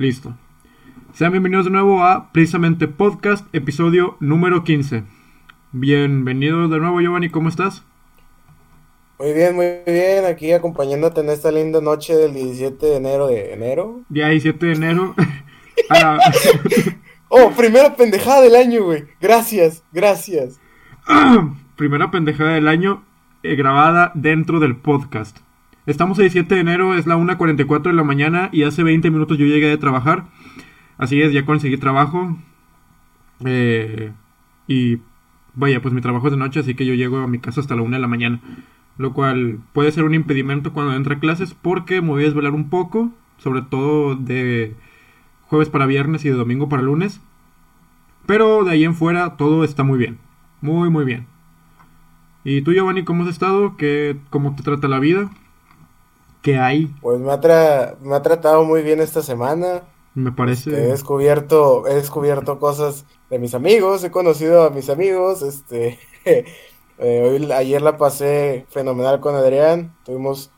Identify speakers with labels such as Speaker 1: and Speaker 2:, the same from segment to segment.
Speaker 1: Listo. Sean bienvenidos de nuevo a Precisamente Podcast, episodio número 15. Bienvenido de nuevo, Giovanni, ¿cómo estás?
Speaker 2: Muy bien, muy bien, aquí acompañándote en esta linda noche del 17 de enero de enero.
Speaker 1: Día 17 de enero.
Speaker 2: oh, primera pendejada del año, güey. Gracias, gracias.
Speaker 1: primera pendejada del año eh, grabada dentro del podcast. Estamos el 17 de enero, es la 1.44 de la mañana y hace 20 minutos yo llegué de trabajar. Así es, ya conseguí trabajo. Eh, y vaya, pues mi trabajo es de noche, así que yo llego a mi casa hasta la 1 de la mañana. Lo cual puede ser un impedimento cuando entra a clases porque me voy a desvelar un poco, sobre todo de jueves para viernes y de domingo para lunes. Pero de ahí en fuera todo está muy bien. Muy, muy bien. ¿Y tú, Giovanni, cómo has estado? ¿Qué, ¿Cómo te trata la vida? ¿Qué hay?
Speaker 2: Pues me ha, me ha tratado muy bien esta semana.
Speaker 1: Me parece.
Speaker 2: Este, he descubierto, he descubierto cosas de mis amigos, he conocido a mis amigos, este, eh, ayer la pasé fenomenal con Adrián, tuvimos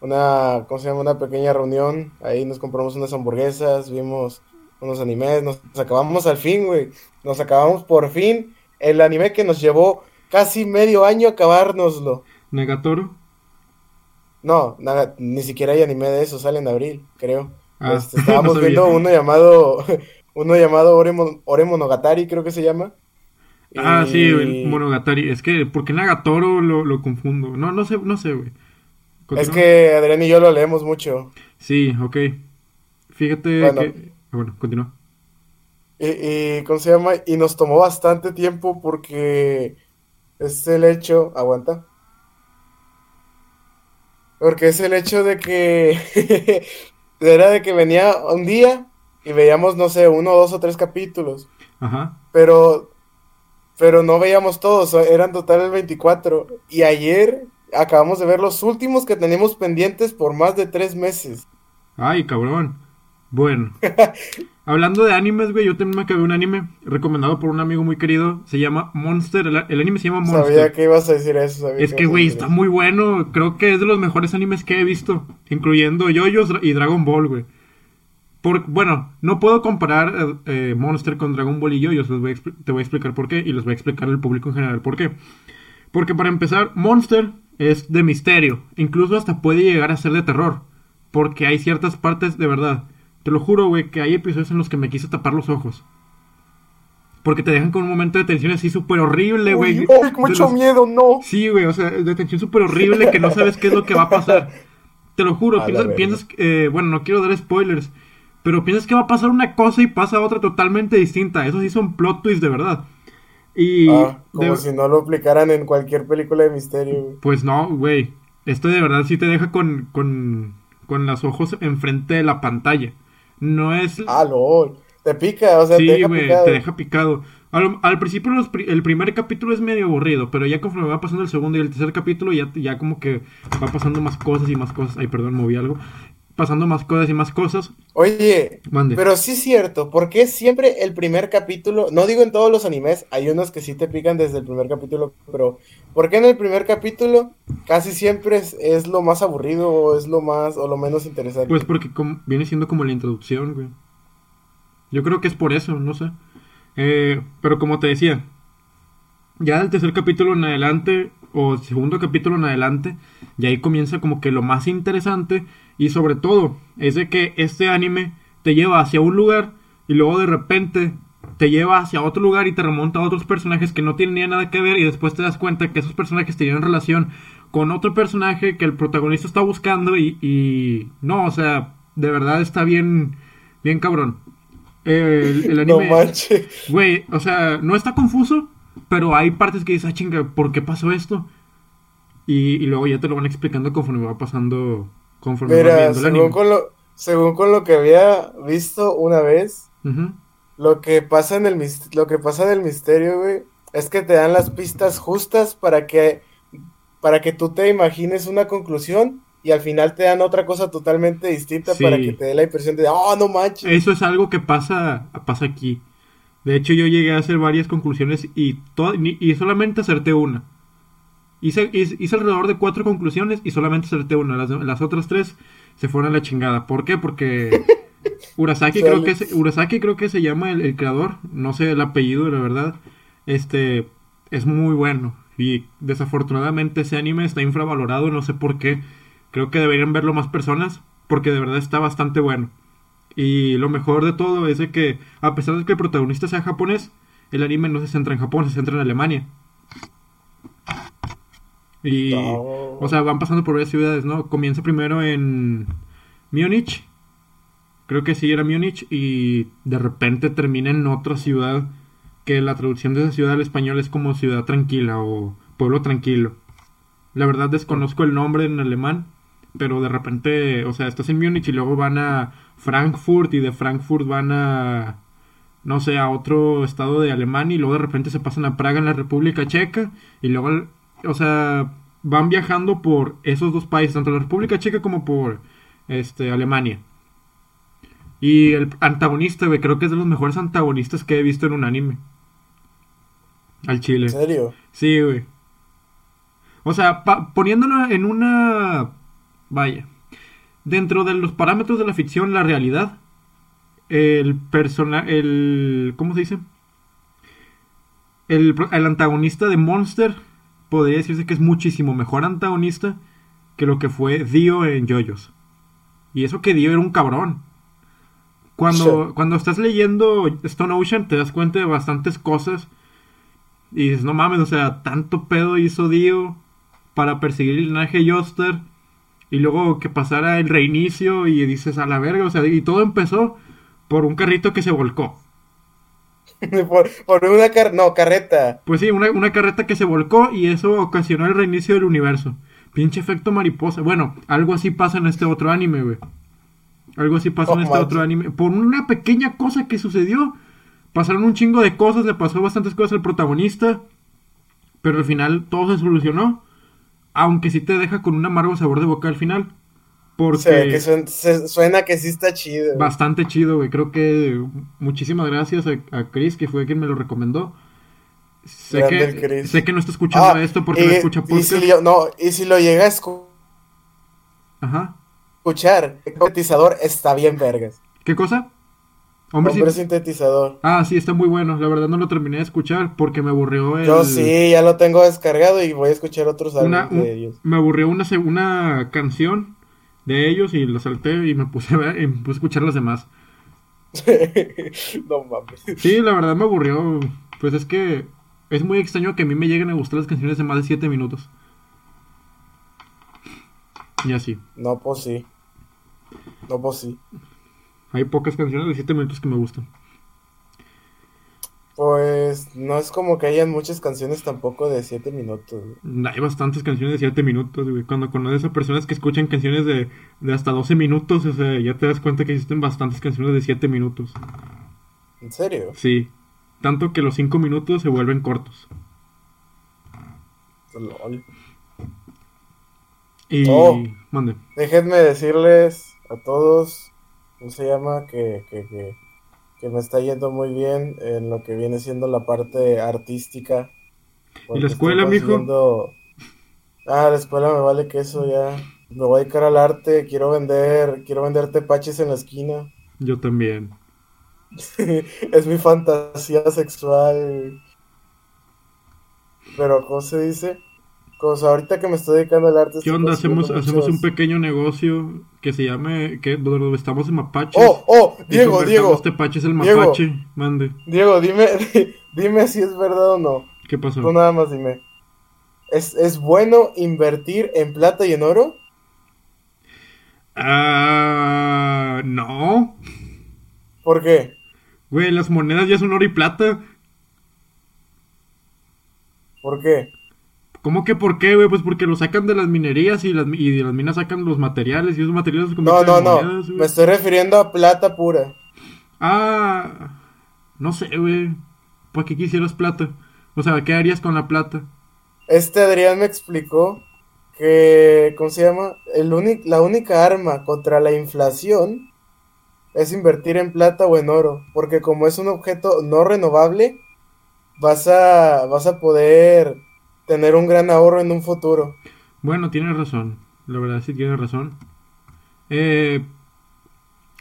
Speaker 2: una, ¿cómo se llama? Una pequeña reunión, ahí nos compramos unas hamburguesas, vimos unos animes, nos, acabamos al fin, güey, nos acabamos por fin el anime que nos llevó casi medio año acabárnoslo.
Speaker 1: ¿Negatoro?
Speaker 2: No, nada, ni siquiera hay anime de eso, sale en abril, creo. Ah, este, estábamos viendo uno llamado, uno llamado Ore, Monogatari, creo que se llama.
Speaker 1: Ah, sí, Monogatari. Es que, ¿por qué Nagatoro lo, lo confundo? No, no sé, no sé, güey.
Speaker 2: Es que Adrián y yo lo leemos mucho.
Speaker 1: Sí, ok. Fíjate bueno. que... Ah, bueno, continúa.
Speaker 2: Y, y, ¿cómo se llama? Y nos tomó bastante tiempo porque es el hecho... Aguanta. Porque es el hecho de que era de que venía un día y veíamos, no sé, uno, dos o tres capítulos. Ajá. Pero, pero no veíamos todos, eran total 24. Y ayer acabamos de ver los últimos que tenemos pendientes por más de tres meses.
Speaker 1: Ay, cabrón. Bueno. Hablando de animes, güey, yo también me acabé un anime recomendado por un amigo muy querido. Se llama Monster. El, anime se llama Monster.
Speaker 2: Sabía que ibas a decir eso.
Speaker 1: es que, güey, está muy bueno. Creo que es de los mejores animes que he visto. Incluyendo Yoyos y Dragon Ball, güey. Por, bueno, no puedo comparar eh, eh, Monster con Dragon Ball y Yoyos. Voy te voy a explicar por qué. Y les voy a explicar al público en general por qué. Porque para empezar, Monster es de misterio. Incluso hasta puede llegar a ser de terror. Porque hay ciertas partes de verdad te lo juro, güey, que hay episodios en los que me quise tapar los ojos. Porque te dejan con un momento de tensión así súper horrible, güey.
Speaker 2: ¡Uy, mucho miedo, no!
Speaker 1: Sí, güey, o sea, de tensión súper horrible que no sabes qué es lo que va a pasar. Te lo juro, piensas, eh, bueno, no quiero dar spoilers, pero piensas que va a pasar una cosa y pasa otra totalmente distinta. Eso sí son plot twists de verdad.
Speaker 2: Y ah, como si no lo aplicaran en cualquier película de misterio.
Speaker 1: Pues no, güey. Esto de verdad sí te deja con, con, con los ojos enfrente de la pantalla. No es.
Speaker 2: Ah, no. Te pica, o sea,
Speaker 1: sí, te deja picado. te deja picado. Al, principio el primer capítulo es medio aburrido, pero ya conforme va pasando el segundo y el tercer capítulo, ya, ya como que va pasando más cosas y más cosas. Ay, perdón, moví algo. Pasando más cosas y más cosas.
Speaker 2: Oye, pero sí es cierto, porque siempre el primer capítulo, no digo en todos los animes, hay unos que sí te pican desde el primer capítulo, pero ¿por qué en el primer capítulo casi siempre es, lo más aburrido o es lo más o lo menos interesante?
Speaker 1: Pues porque viene siendo como la introducción, güey. Yo creo que es por eso, no sé. Eh, pero como te decía, ya del tercer capítulo en adelante, o segundo capítulo en adelante, y ahí comienza como que lo más interesante, y sobre todo, es de que este anime te lleva hacia un lugar, y luego de repente te lleva hacia otro lugar y te remonta a otros personajes que no tienen nada que ver y después te das cuenta que esos personajes tienen relación con otro personaje que el protagonista está buscando y, y no, o sea, de verdad está bien, bien cabrón. El, anime, no güey, o sea, no está confuso, pero hay partes que dices, ah, chinga, ¿por qué pasó esto? Y, luego ya te lo van explicando conforme va pasando, conforme
Speaker 2: va viendo el anime. Con lo, según con lo que había visto una vez, lo que pasa en el lo que pasa del misterio, güey, es que te dan las pistas justas para que para que tú te imagines una conclusión y al final te dan otra cosa totalmente distinta para que te dé la impresión de, oh, no manches.
Speaker 1: Eso es algo que pasa pasa aquí. De hecho, yo llegué a hacer varias conclusiones y, y solamente acerté una. Hice, hice, alrededor de cuatro conclusiones y solamente acerté una. Las, las otras tres se fueron a la chingada. ¿Por qué? Porque Urasaki creo que es, Urasaki creo que se llama el, el, creador, no sé el apellido, la verdad. Este es muy bueno y desafortunadamente ese anime está infravalorado, no sé por qué. Creo que deberían verlo más personas porque de verdad está bastante bueno. Y lo mejor de todo es de que a pesar de que el protagonista sea japonés, el anime no se centra en Japón, se centra en Alemania. Y, o sea, van pasando por varias ciudades, ¿no? Comienza primero en Múnich, creo que sí era Múnich, y de repente termina en otra ciudad, que la traducción de esa ciudad al español es como ciudad tranquila o pueblo tranquilo. La verdad desconozco el nombre en alemán, pero de repente, o sea, estás en Múnich y luego van a Frankfurt y de Frankfurt van a no sé, a otro estado de Alemania y luego de repente se pasan a Praga en la República Checa y luego, o sea, van viajando por esos dos países, tanto la República Checa como por este Alemania. Y el antagonista, güey, creo que es de los mejores antagonistas que he visto en un anime. Al chile.
Speaker 2: ¿En serio?
Speaker 1: Sí, güey. O sea, poniéndolo en una... Vaya. Dentro de los parámetros de la ficción, la realidad el personaje, el, ¿cómo se dice? El, el, antagonista de Monster podría decirse que es muchísimo mejor antagonista que lo que fue Dio en JoJo's. Y eso que Dio era un cabrón. Cuando, cuando estás leyendo Stone Ocean te das cuenta de bastantes cosas. Y dices, no mames, o sea, tanto pedo hizo Dio para perseguir el linaje Joster. Y luego que pasara el reinicio y dices, a la verga, o sea, y todo empezó por un carrito que se volcó.
Speaker 2: por, una car no, carreta.
Speaker 1: Pues sí, una, una, carreta que se volcó y eso ocasionó el reinicio del universo. Pinche efecto mariposa. Bueno, algo así pasa en este otro anime, güey. Algo así pasa en este otro anime. Por una pequeña cosa que sucedió, pasaron un chingo de cosas, le pasó bastantes cosas al protagonista, pero al final todo se solucionó. Aunque sí te deja con un amargo sabor de boca al final.
Speaker 2: Porque que suena, que sí está chido.
Speaker 1: Bastante chido, güey. Creo que muchísimas gracias a, Chris, que fue quien me lo recomendó. Sé, que, sé que no está escuchando ah, esto porque no escucha
Speaker 2: podcast. Y si no, y si lo llega a Ajá. escuchar, el sintetizador está bien vergas.
Speaker 1: ¿Qué cosa?
Speaker 2: Hombre, sintetizador.
Speaker 1: Ah, sí, está muy bueno. La verdad no lo terminé de escuchar porque me aburrió el...
Speaker 2: Yo sí, ya lo tengo descargado y voy a escuchar otros álbumes de ellos.
Speaker 1: Me aburrió una, una canción de ellos y lo salté y me puse a ver, y me puse a escuchar las demás.
Speaker 2: no mames.
Speaker 1: Sí, la verdad me aburrió. Pues es que es muy extraño que a mí me lleguen a gustar las canciones de más de 7 minutos. Y así.
Speaker 2: No, pues sí. No, pues sí.
Speaker 1: Hay pocas canciones de 7 minutos que me gustan.
Speaker 2: Pues no es como que hayan muchas canciones tampoco de 7 minutos.
Speaker 1: Hay bastantes canciones de 7 minutos, güey. Cuando conoces a personas que escuchan canciones de, de hasta 12 minutos, o sea, ya te das cuenta que existen bastantes canciones de 7 minutos.
Speaker 2: ¿En serio?
Speaker 1: Sí. Tanto que los 5 minutos se vuelven cortos.
Speaker 2: LOL.
Speaker 1: Y... Oh, mande.
Speaker 2: Déjenme decirles a todos, ¿cómo se llama? Que, que, que que me está yendo muy bien en lo que viene siendo la parte artística.
Speaker 1: ¿Y la escuela, mijo?
Speaker 2: Ah, la escuela me vale que eso ya. Me voy a dedicar al arte, quiero vender, quiero vender tepaches en la esquina.
Speaker 1: Yo también.
Speaker 2: es mi fantasía sexual. Pero, ¿cómo se dice? Cosa, ahorita que me estoy dedicando al arte.
Speaker 1: ¿Qué onda? Hacemos, hacemos un pequeño negocio que se llame. que estamos en Mapache.
Speaker 2: Oh, oh, Diego, Diego.
Speaker 1: Este Pache es el Mapache. Mande.
Speaker 2: Diego, dime, dime si es verdad o no.
Speaker 1: ¿Qué pasó?
Speaker 2: Tú nada más dime. ¿Es, ¿Es bueno invertir en plata y en oro?
Speaker 1: Ah. no.
Speaker 2: ¿Por qué?
Speaker 1: Güey, las monedas ya son oro y plata.
Speaker 2: ¿Por qué?
Speaker 1: ¿Cómo que por qué, güey? Pues porque lo sacan de las minerías y, las, y de las minas sacan los materiales y esos materiales
Speaker 2: No, no, no. Me estoy refiriendo a plata pura.
Speaker 1: Ah, no sé, güey. ¿Por qué quisieras plata? O sea, ¿qué harías con la plata?
Speaker 2: Este Adrián me explicó que, ¿cómo se llama? El la única arma contra la inflación es invertir en plata o en oro, porque como es un objeto no renovable, vas a, vas a poder tener un gran ahorro en un futuro.
Speaker 1: Bueno, tiene razón. La verdad sí tiene razón. Eh,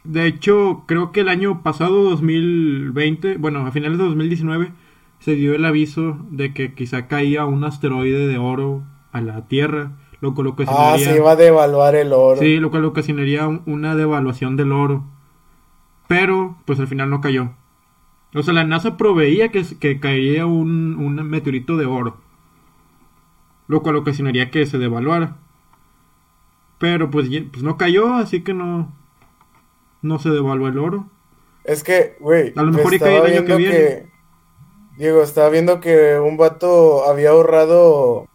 Speaker 1: De hecho, creo que el año pasado, 2020, bueno, a finales de 2019, se dio el aviso de que quizá caía un asteroide de oro a la Tierra, lo cual
Speaker 2: Ah,
Speaker 1: ocasionaría...
Speaker 2: se iba a devaluar el oro.
Speaker 1: Sí, lo cual ocasionaría un- una devaluación del oro. Pero, pues al final no cayó. O sea, la NASA proveía que, que caería un, un meteorito de oro. Lo cual ocasionaría que se devaluara. Pero pues, pues no cayó, así que no, no se devaluó el oro.
Speaker 2: Es que, güey,
Speaker 1: A lo mejor y
Speaker 2: estaba
Speaker 1: cae el año que viene.
Speaker 2: Diego, estaba viendo que un vato había ahorrado,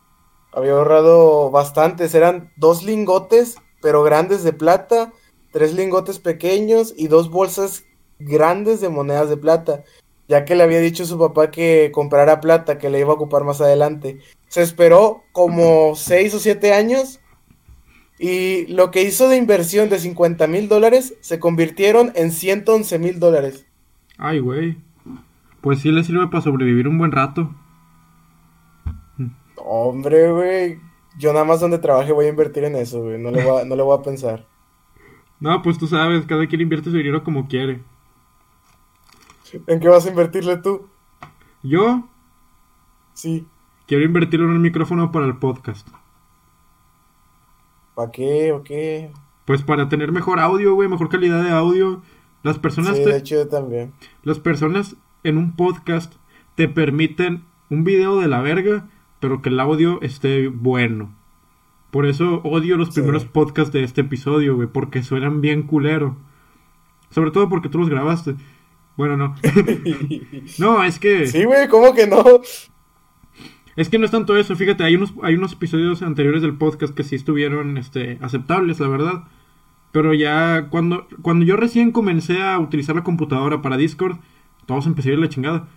Speaker 2: había ahorrado bastantes, eran dos lingotes, pero grandes de plata, tres lingotes pequeños y dos bolsas grandes de monedas de plata, ya que le había dicho a su papá que comprara plata, que le iba a ocupar más adelante. Se esperó como seis o siete años y lo que hizo de inversión de 50 mil dólares se convirtieron en 111 mil dólares.
Speaker 1: Ay, güey. Pues sí le sirve para sobrevivir un buen rato.
Speaker 2: Hombre, güey. Yo nada más donde trabaje voy a invertir en eso, güey. No le voy a, no le voy a pensar.
Speaker 1: No, pues tú sabes, cada quien invierte su dinero como quiere.
Speaker 2: ¿En qué vas a invertirle tú?
Speaker 1: Yo
Speaker 2: Sí.
Speaker 1: quiero invertirlo en un micrófono para el podcast.
Speaker 2: ¿Para qué o qué?
Speaker 1: Pues para tener mejor audio, güey, mejor calidad de audio. Las personas,
Speaker 2: Sí,
Speaker 1: te-
Speaker 2: de hecho yo también.
Speaker 1: las personas en un podcast te permiten un video de la verga, pero que el audio esté bueno. Por eso odio los
Speaker 2: Sí.
Speaker 1: primeros podcasts de este episodio, güey, porque suenan bien culero. Sobre todo porque tú los grabaste. Bueno, no. no, es que
Speaker 2: Sí, güey, ¿cómo que no?
Speaker 1: es que no es tanto eso, fíjate, hay unos hay unos episodios anteriores del podcast que sí estuvieron este aceptables, la verdad. Pero ya cuando cuando yo recién comencé a utilizar la computadora para Discord, todos empecé a ir a la chingada.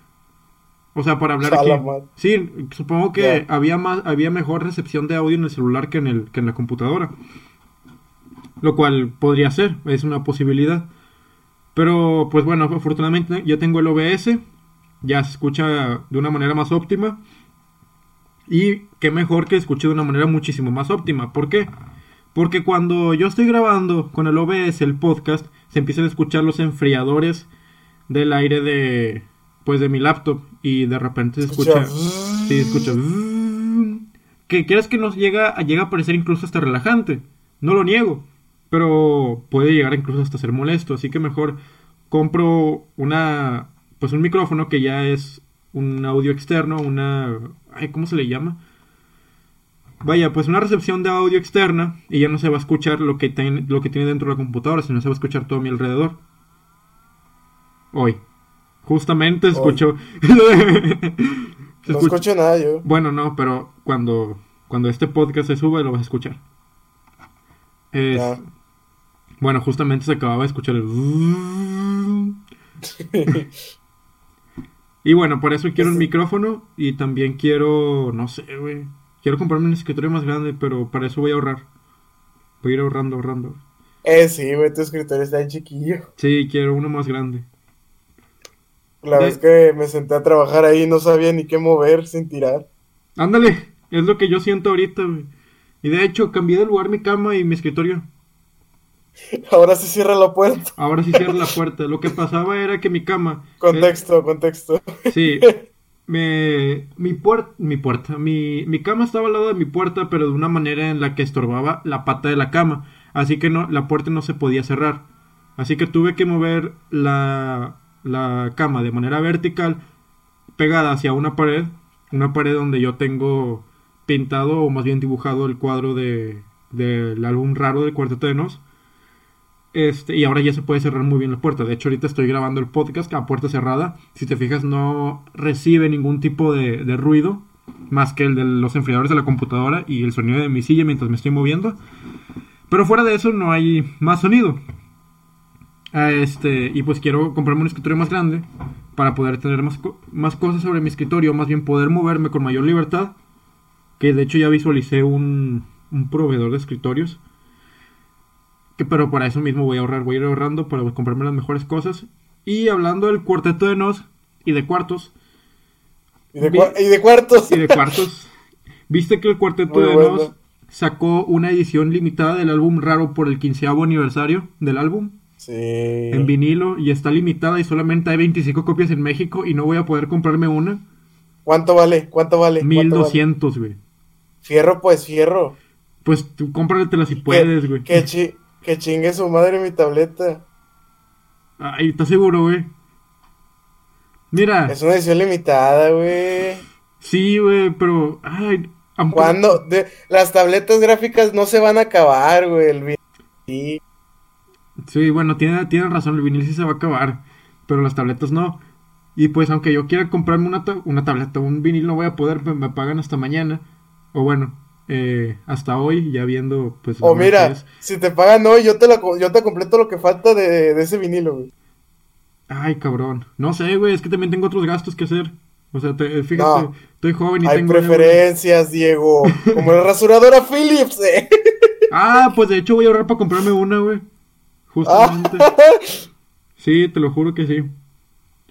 Speaker 1: O sea, para hablar aquí. Sí, supongo que había más había mejor recepción de audio en el celular que en el que en la computadora. Lo cual podría ser, es una posibilidad. Pero pues bueno, afortunadamente ya tengo el OBS, ya se escucha de una manera más óptima. Y qué mejor que escuche de una manera muchísimo más óptima. ¿Por qué? Porque cuando yo estoy grabando con el OBS el podcast, se empiezan a escuchar los enfriadores del aire de pues de mi laptop y de repente se escucha sí, escucha que quieras que nos llega llega a parecer incluso hasta relajante. No lo niego, pero puede llegar incluso hasta ser molesto, así que mejor compro una pues un micrófono que ya es un audio externo, una ay, ¿cómo se le llama? Vaya, pues una recepción de audio externa y ya no se va a escuchar lo que tiene, lo que tiene dentro de la computadora, sino se va a escuchar todo a mi alrededor. Hoy. Justamente escucho.
Speaker 2: No escucho nada yo.
Speaker 1: Bueno, no, pero cuando, cuando este podcast se sube lo vas a escuchar. Es-. Bueno, justamente se acababa de escuchar el... Y bueno, por eso quiero un micrófono y también quiero, no sé, güey. Quiero comprarme un escritorio más grande, pero para eso voy a ahorrar. Voy a ir ahorrando, ahorrando.
Speaker 2: Eh, sí, güey, tu escritorio está en chiquillo.
Speaker 1: Sí, quiero uno más grande.
Speaker 2: La
Speaker 1: De-
Speaker 2: vez que me senté a trabajar ahí no sabía ni qué mover sin tirar.
Speaker 1: Ándale, es lo que yo siento ahorita, güey. Y de hecho, cambié de lugar mi cama y mi escritorio.
Speaker 2: Ahora se cierra la puerta.
Speaker 1: Ahora sí cierra la puerta. Lo que pasaba era que mi cama... eh,
Speaker 2: Contexto, contexto.
Speaker 1: Sí, me, mi, puer- mi puerta, mi, mi cama estaba al lado de mi puerta, pero de una manera en la que estorbaba la pata de la cama, así que no, la puerta no se podía cerrar. Así que tuve que mover la, la cama de manera vertical, pegada hacia una pared, una pared donde yo tengo pintado o más bien dibujado el cuadro de del álbum raro del Cuarteto de Nos. Este, y ahora ya se puede cerrar muy bien la puerta. De hecho, ahorita estoy grabando el podcast a puerta cerrada. Si te fijas, no recibe ningún tipo de, ruido. Más que el de los enfriadores de la computadora y el sonido de mi silla mientras me estoy moviendo. Pero fuera de eso no hay más sonido. Ah, Este, y pues quiero comprarme un escritorio más grande para poder tener más, más cosas sobre mi escritorio, más bien poder moverme con mayor libertad. Que de hecho ya visualicé un, un proveedor de escritorios. Que, pero para eso mismo voy a ahorrar, voy a ir ahorrando para comprarme las mejores cosas. Y hablando del cuarteto de Nos y de cuartos,
Speaker 2: Y de,
Speaker 1: Vi-
Speaker 2: cua- y de cuartos.
Speaker 1: y de cuartos, ¿viste que el cuarteto
Speaker 2: Muy
Speaker 1: de
Speaker 2: bueno.
Speaker 1: Nos sacó una edición limitada del álbum raro por el quinceavo aniversario del álbum?
Speaker 2: Sí.
Speaker 1: en vinilo y está limitada y solamente hay 25 copias en México y no voy a poder comprarme una.
Speaker 2: ¿Cuánto vale? ¿Cuánto vale? ¿Cuánto vale?
Speaker 1: 1200, güey.
Speaker 2: Fierro, pues, fierro.
Speaker 1: Pues tú cómpratela si puedes, güey.
Speaker 2: Chi- que chingue su madre mi tableta.
Speaker 1: Ay, ¿estás seguro, güey? Mira,
Speaker 2: Es una edición limitada, güey.
Speaker 1: sí, güey, pero... Ay, aunque-
Speaker 2: ¿Cuándo? De, las tabletas gráficas no se van a acabar, güey. El sí.
Speaker 1: Sí, bueno, tiene, tienen razón, el vinil sí se va a acabar, pero las tabletas no. Y pues aunque yo quiera comprarme una, ta- una tableta, un vinil no voy a poder, me, me pagan hasta mañana. O bueno, eh, hasta hoy, ya viendo pues...
Speaker 2: O mira, si te pagan hoy, yo te, la, yo te completo lo que falta de, de ese vinilo, güey.
Speaker 1: Ay, cabrón. No sé, güey, es que también tengo otros gastos que hacer. O sea, te- fíjate,
Speaker 2: No.
Speaker 1: estoy joven y
Speaker 2: Hay
Speaker 1: tengo...
Speaker 2: preferencias, Diego. Como la rasuradora Philips, eh.
Speaker 1: Ah, pues de hecho voy a ahorrar para comprarme una, güey. Justamente. Sí, te lo juro que sí.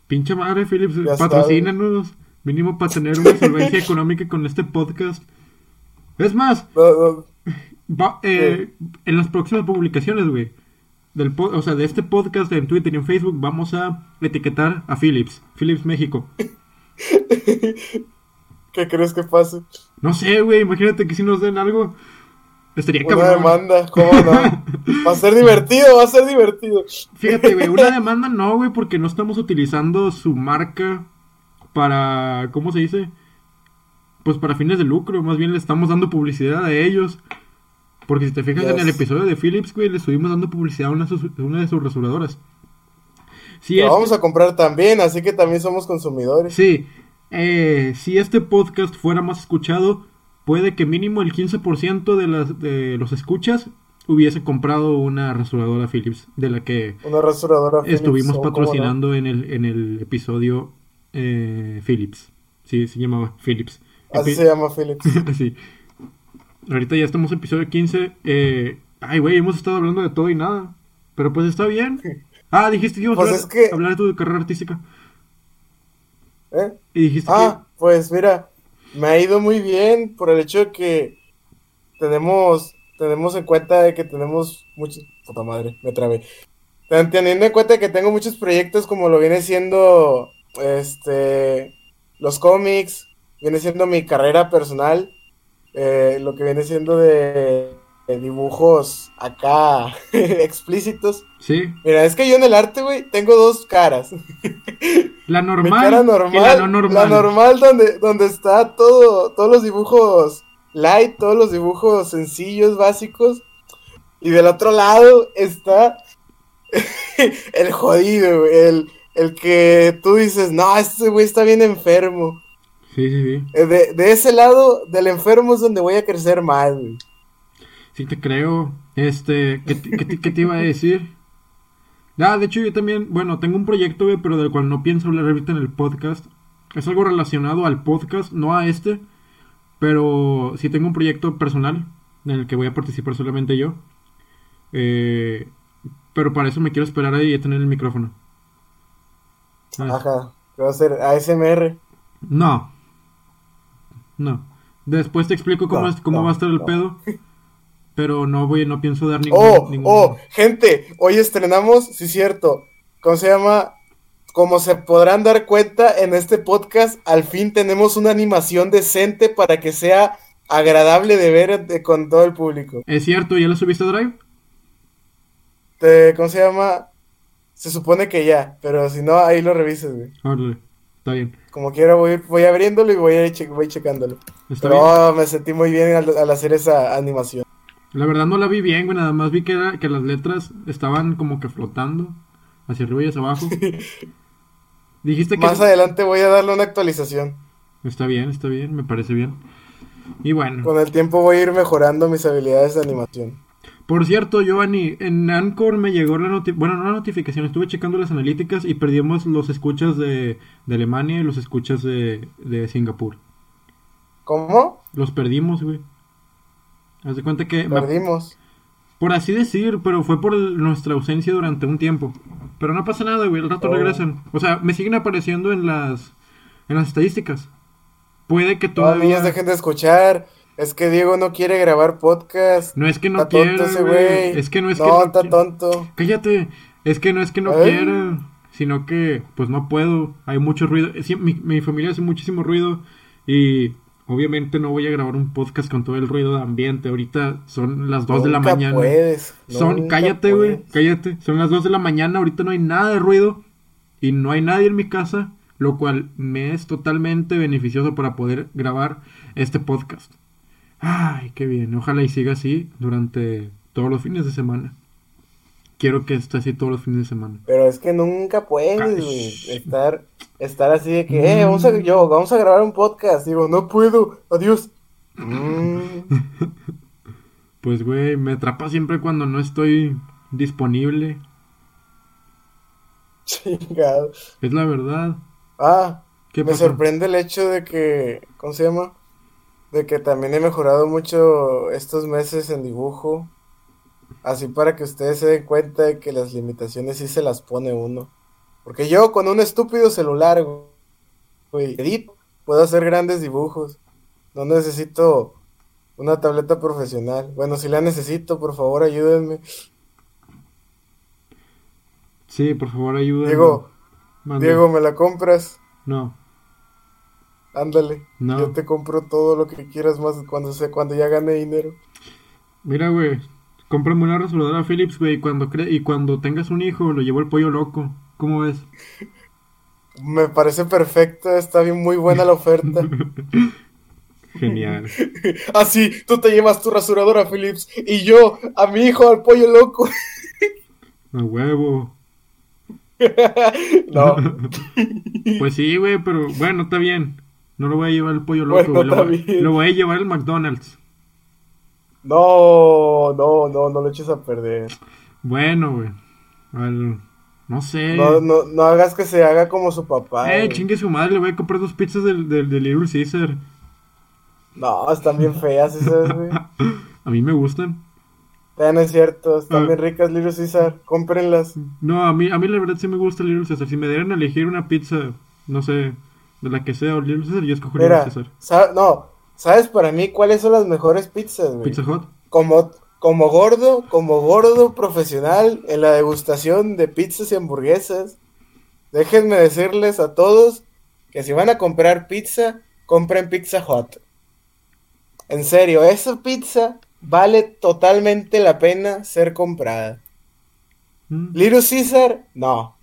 Speaker 1: Pinche madre, Philips, patrocínanos. Mínimo para tener una solvencia económica con este podcast. Es más,
Speaker 2: no.
Speaker 1: va- eh, en las próximas publicaciones, güey, del po- o sea, de este podcast en Twitter y en Facebook, vamos a etiquetar a Philips, Philips México.
Speaker 2: ¿Qué crees que pase?
Speaker 1: No sé, güey, imagínate que si nos den algo, estaría
Speaker 2: Una
Speaker 1: cabrón.
Speaker 2: demanda, ¿cómo no? Va a ser divertido, va a ser divertido.
Speaker 1: Fíjate, güey, una demanda no, güey, porque no estamos utilizando su marca para, ¿cómo se dice? Pues para fines de lucro, más bien le estamos dando publicidad a ellos. Porque si te fijas en el episodio de Philips, güey, le estuvimos dando publicidad a una, de sus- a una de sus rasuradoras. Si
Speaker 2: Lo
Speaker 1: este,
Speaker 2: vamos a comprar también, así que también somos consumidores.
Speaker 1: sí, eh, si este podcast fuera más escuchado, puede que mínimo el 15% de, las, de los escuchas hubiese comprado una rasuradora Philips, de la que
Speaker 2: Una rasuradora Philips,
Speaker 1: estuvimos patrocinando en el, en el episodio eh, Philips. Sí, se llamaba Philips.
Speaker 2: Así se llama Philips.
Speaker 1: sí. Ahorita ya estamos en episodio 15. Eh, ay, güey, hemos estado hablando de todo y nada. Pero pues está bien. Ah, dijiste que ibas
Speaker 2: Pues
Speaker 1: a
Speaker 2: es
Speaker 1: hablar,
Speaker 2: que-
Speaker 1: hablar de tu carrera artística.
Speaker 2: ¿Eh?
Speaker 1: Y dijiste
Speaker 2: Ah, pues mira, me ha ido muy bien por el hecho de que tenemos, tenemos en cuenta de que tenemos muchos, puta madre, me trabé. Ten- Teniendo en cuenta que tengo muchos proyectos como lo viene siendo, este, los cómics, viene siendo mi carrera personal, eh, lo que viene siendo de, de dibujos acá explícitos.
Speaker 1: sí.
Speaker 2: Mira, es que yo en el arte, güey, tengo dos caras.
Speaker 1: La
Speaker 2: Mi
Speaker 1: normal, y la no normal.
Speaker 2: la normal donde, donde está todo, todos los dibujos light, todos los dibujos sencillos, básicos. Y del otro lado está el jodido, güey, el, el que tú dices, no, este güey está bien enfermo.
Speaker 1: Sí, sí, sí.
Speaker 2: Eh, De, de ese lado del enfermo es donde voy a crecer más, güey.
Speaker 1: Sí te creo. Este, ¿qué, te- qué te- qué te iba a decir? Ah, de hecho yo también, bueno, tengo un proyecto, güey, pero del cual no pienso hablar ahorita en el podcast. Es algo relacionado al podcast, no a este, pero sí tengo un proyecto personal en el que voy a participar solamente yo. Eh, pero para eso me quiero esperar ahí a tener el micrófono. ¿Sabes?
Speaker 2: Ajá, que va a ser ASMR.
Speaker 1: No. No. Después te explico cómo,
Speaker 2: No,
Speaker 1: es, cómo
Speaker 2: no,
Speaker 1: va a estar el
Speaker 2: no.
Speaker 1: pedo. Pero no voy, no pienso dar ningún,
Speaker 2: Oh,
Speaker 1: ningún-
Speaker 2: oh, gente, hoy estrenamos, sí cierto, ¿cómo se llama? Como se podrán dar cuenta en este podcast, al fin tenemos una animación decente para que sea agradable de ver de- con todo el público.
Speaker 1: Es cierto, ¿ya lo subiste a Drive?
Speaker 2: Te- ¿Cómo se llama? Se supone que ya, pero si no, ahí lo revises, güey.
Speaker 1: Órale, está bien.
Speaker 2: Como quiera, voy, voy abriéndolo y voy, a ir che- voy checándolo.
Speaker 1: Está
Speaker 2: Pero
Speaker 1: bien.
Speaker 2: oh, me sentí muy bien al, al hacer esa animación.
Speaker 1: La verdad no la vi bien, güey. Nada más vi que, era- que las letras estaban como que flotando hacia arriba y hacia abajo. Dijiste que...
Speaker 2: Más adelante voy a darle una actualización.
Speaker 1: Está bien, está bien, me parece bien. Y bueno,
Speaker 2: Con el tiempo voy a ir mejorando mis habilidades de animación.
Speaker 1: Por cierto, Giovanni, en Anchor me llegó la notificación, bueno, no la notificación, estuve checando las analíticas y perdimos los escuchas de, de Alemania y los escuchas de, de Singapur.
Speaker 2: ¿Cómo?
Speaker 1: Los perdimos, güey. Haz de cuenta que... me-
Speaker 2: Perdimos.
Speaker 1: Por así decir, pero fue por nuestra ausencia durante un tiempo. Pero no pasa nada, güey, al rato
Speaker 2: Oh.
Speaker 1: regresan. O sea, me siguen apareciendo en las en las estadísticas. Puede que todavía
Speaker 2: niñas dejen de escuchar. Es que Diego no quiere grabar podcast.
Speaker 1: No es que no quiera. Es que no es que
Speaker 2: No, está tonto.
Speaker 1: Cállate. Es que no es que no
Speaker 2: Ay.
Speaker 1: quiera, sino que pues no puedo. Hay mucho ruido. Sí, mi, mi familia hace muchísimo ruido y obviamente no voy a grabar un podcast con todo el ruido de ambiente. Ahorita son las 2 de la mañana.
Speaker 2: puedes,
Speaker 1: Son,
Speaker 2: nunca
Speaker 1: cállate, güey, cállate. Son las 2 de la mañana, ahorita no hay nada de ruido y no hay nadie en mi casa, lo cual me es totalmente beneficioso para poder grabar este podcast. Ay, qué bien. Ojalá y siga así durante todos los fines de semana. Quiero que esté así todos los fines de semana.
Speaker 2: Pero es que nunca puedes, estar, estar así de que, eh,
Speaker 1: Mm.
Speaker 2: vamos a, yo, vamos a grabar un podcast. Digo, no puedo, adiós. Mm,
Speaker 1: Pues, güey, me atrapa siempre cuando no estoy disponible.
Speaker 2: chingado.
Speaker 1: Es la verdad.
Speaker 2: Ah,
Speaker 1: ¿Qué
Speaker 2: me
Speaker 1: pasó?
Speaker 2: sorprende el hecho de que, ¿cómo se llama? De que también he mejorado mucho estos meses en dibujo. Así para que ustedes se den cuenta de que las limitaciones sí se las pone uno. Porque yo con un estúpido celular, güey, edito, puedo hacer grandes dibujos. No necesito una tableta profesional. Bueno, si la necesito, por favor, ayúdenme.
Speaker 1: Sí, por favor, ayúdame.
Speaker 2: Diego. Diego, ¿me la compras?
Speaker 1: No,
Speaker 2: Ándale.
Speaker 1: No.
Speaker 2: Yo te compro todo lo que quieras más cuando sea, cuando ya gane dinero.
Speaker 1: mira, güey. Cómprame una rasuradora Philips, güey. y Cuando cre- y cuando tengas un hijo, lo llevo el pollo loco. ¿Cómo ves?
Speaker 2: Me parece perfecto, está bien muy buena la oferta.
Speaker 1: Genial.
Speaker 2: Así, tú te llevas tu rasuradora Philips y yo a mi hijo al pollo loco.
Speaker 1: A huevo.
Speaker 2: No,
Speaker 1: Pues sí, güey, pero bueno, está bien. No lo voy a llevar el pollo loco,
Speaker 2: Bueno,
Speaker 1: güey. Lo, voy- lo voy a llevar al McDonald's.
Speaker 2: no, no, no, no lo eches a perder.
Speaker 1: Bueno, güey. Al... No sé.
Speaker 2: No, no, no hagas que se haga como su papá.
Speaker 1: eh, chingue su madre, le voy a comprar dos pizzas del, del, del Little Caesar.
Speaker 2: No, están bien feas esas, güey.
Speaker 1: A mí me gustan.
Speaker 2: Ya no es cierto, están
Speaker 1: Ah.
Speaker 2: bien ricas, Little Caesar. Cómprenlas.
Speaker 1: No, a mí, a mí la verdad sí me gusta Little Caesar. Si me dieran a elegir una pizza, no sé, de la que sea o Little Caesar, yo escogería
Speaker 2: Mira, sa- no, ¿sabes para mí cuáles son las mejores pizzas, güey?
Speaker 1: Pizza Hut.
Speaker 2: Como, como gordo, como gordo profesional en la degustación de pizzas y hamburguesas, déjenme decirles a todos que si van a comprar pizza, compren Pizza Hut. En serio, esa pizza vale totalmente la pena ser comprada.
Speaker 1: Mm.
Speaker 2: Little Caesar, no.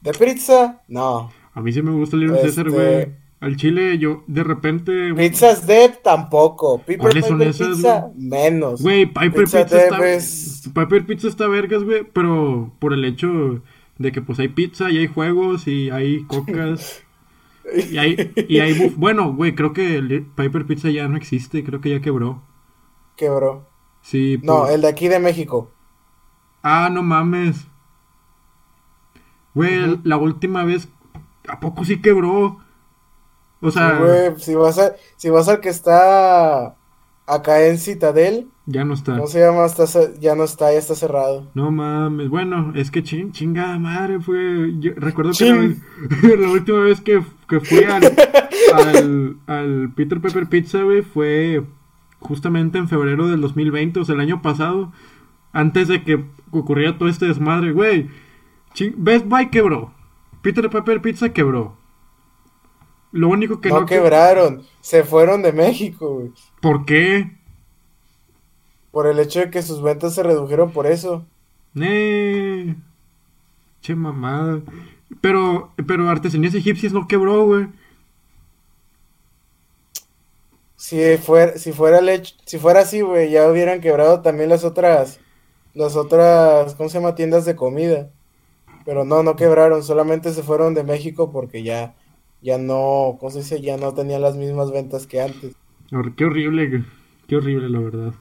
Speaker 2: De pizza, no.
Speaker 1: A mí sí me gusta el Little Caesar,
Speaker 2: Este-
Speaker 1: güey. Al chile, yo de repente.
Speaker 2: Pizzas Deb tampoco. Piper
Speaker 1: ¿Cuáles son
Speaker 2: Piper
Speaker 1: esas,
Speaker 2: Pizza, menos.
Speaker 1: Güey, Piper
Speaker 2: Pizza
Speaker 1: está.
Speaker 2: es-
Speaker 1: Piper Pizza está vergas, güey. Pero por el hecho de que, pues, hay pizza y hay juegos y hay cocas. Y hay, y hay Bueno, güey, creo que el Piper Pizza ya no existe. Creo que ya quebró.
Speaker 2: Quebró.
Speaker 1: Sí,
Speaker 2: No,
Speaker 1: por-
Speaker 2: el de aquí de México.
Speaker 1: Ah, no mames. Güey, la última vez. ¿A poco sí quebró? O sea,
Speaker 2: güey, si vas a, si vas al que está acá en Citadel,
Speaker 1: ya no está.
Speaker 2: ¿cómo se llama? Está ya no está, ya está cerrado.
Speaker 1: No mames, bueno, es que ching, chingada madre fue. Yo recuerdo que la, la última vez que, que fui al, al, al Peter Pepper Pizza, güey, fue justamente en febrero del 2020, o sea, el año pasado, antes de que ocurriera todo este desmadre, güey. Best Buy quebró. Peter Pepper Pizza quebró. Lo único que
Speaker 2: no,
Speaker 1: no.
Speaker 2: quebraron, se fueron de México, güey.
Speaker 1: ¿Por qué?
Speaker 2: Por el hecho de que sus ventas se redujeron por eso.
Speaker 1: Eh. Che mamada. Pero, pero Artesanías Egipcias no quebró, güey.
Speaker 2: Si fuera, si fuera el hecho- si fuera así, güey, ya hubieran quebrado también las otras, las otras, ¿cómo se llama? Tiendas de comida. Pero no, no quebraron, solamente se fueron de México porque ya, ya no, ¿cómo se dice? Ya no tenían las mismas ventas que antes.
Speaker 1: Qué horrible. Qué horrible, la verdad.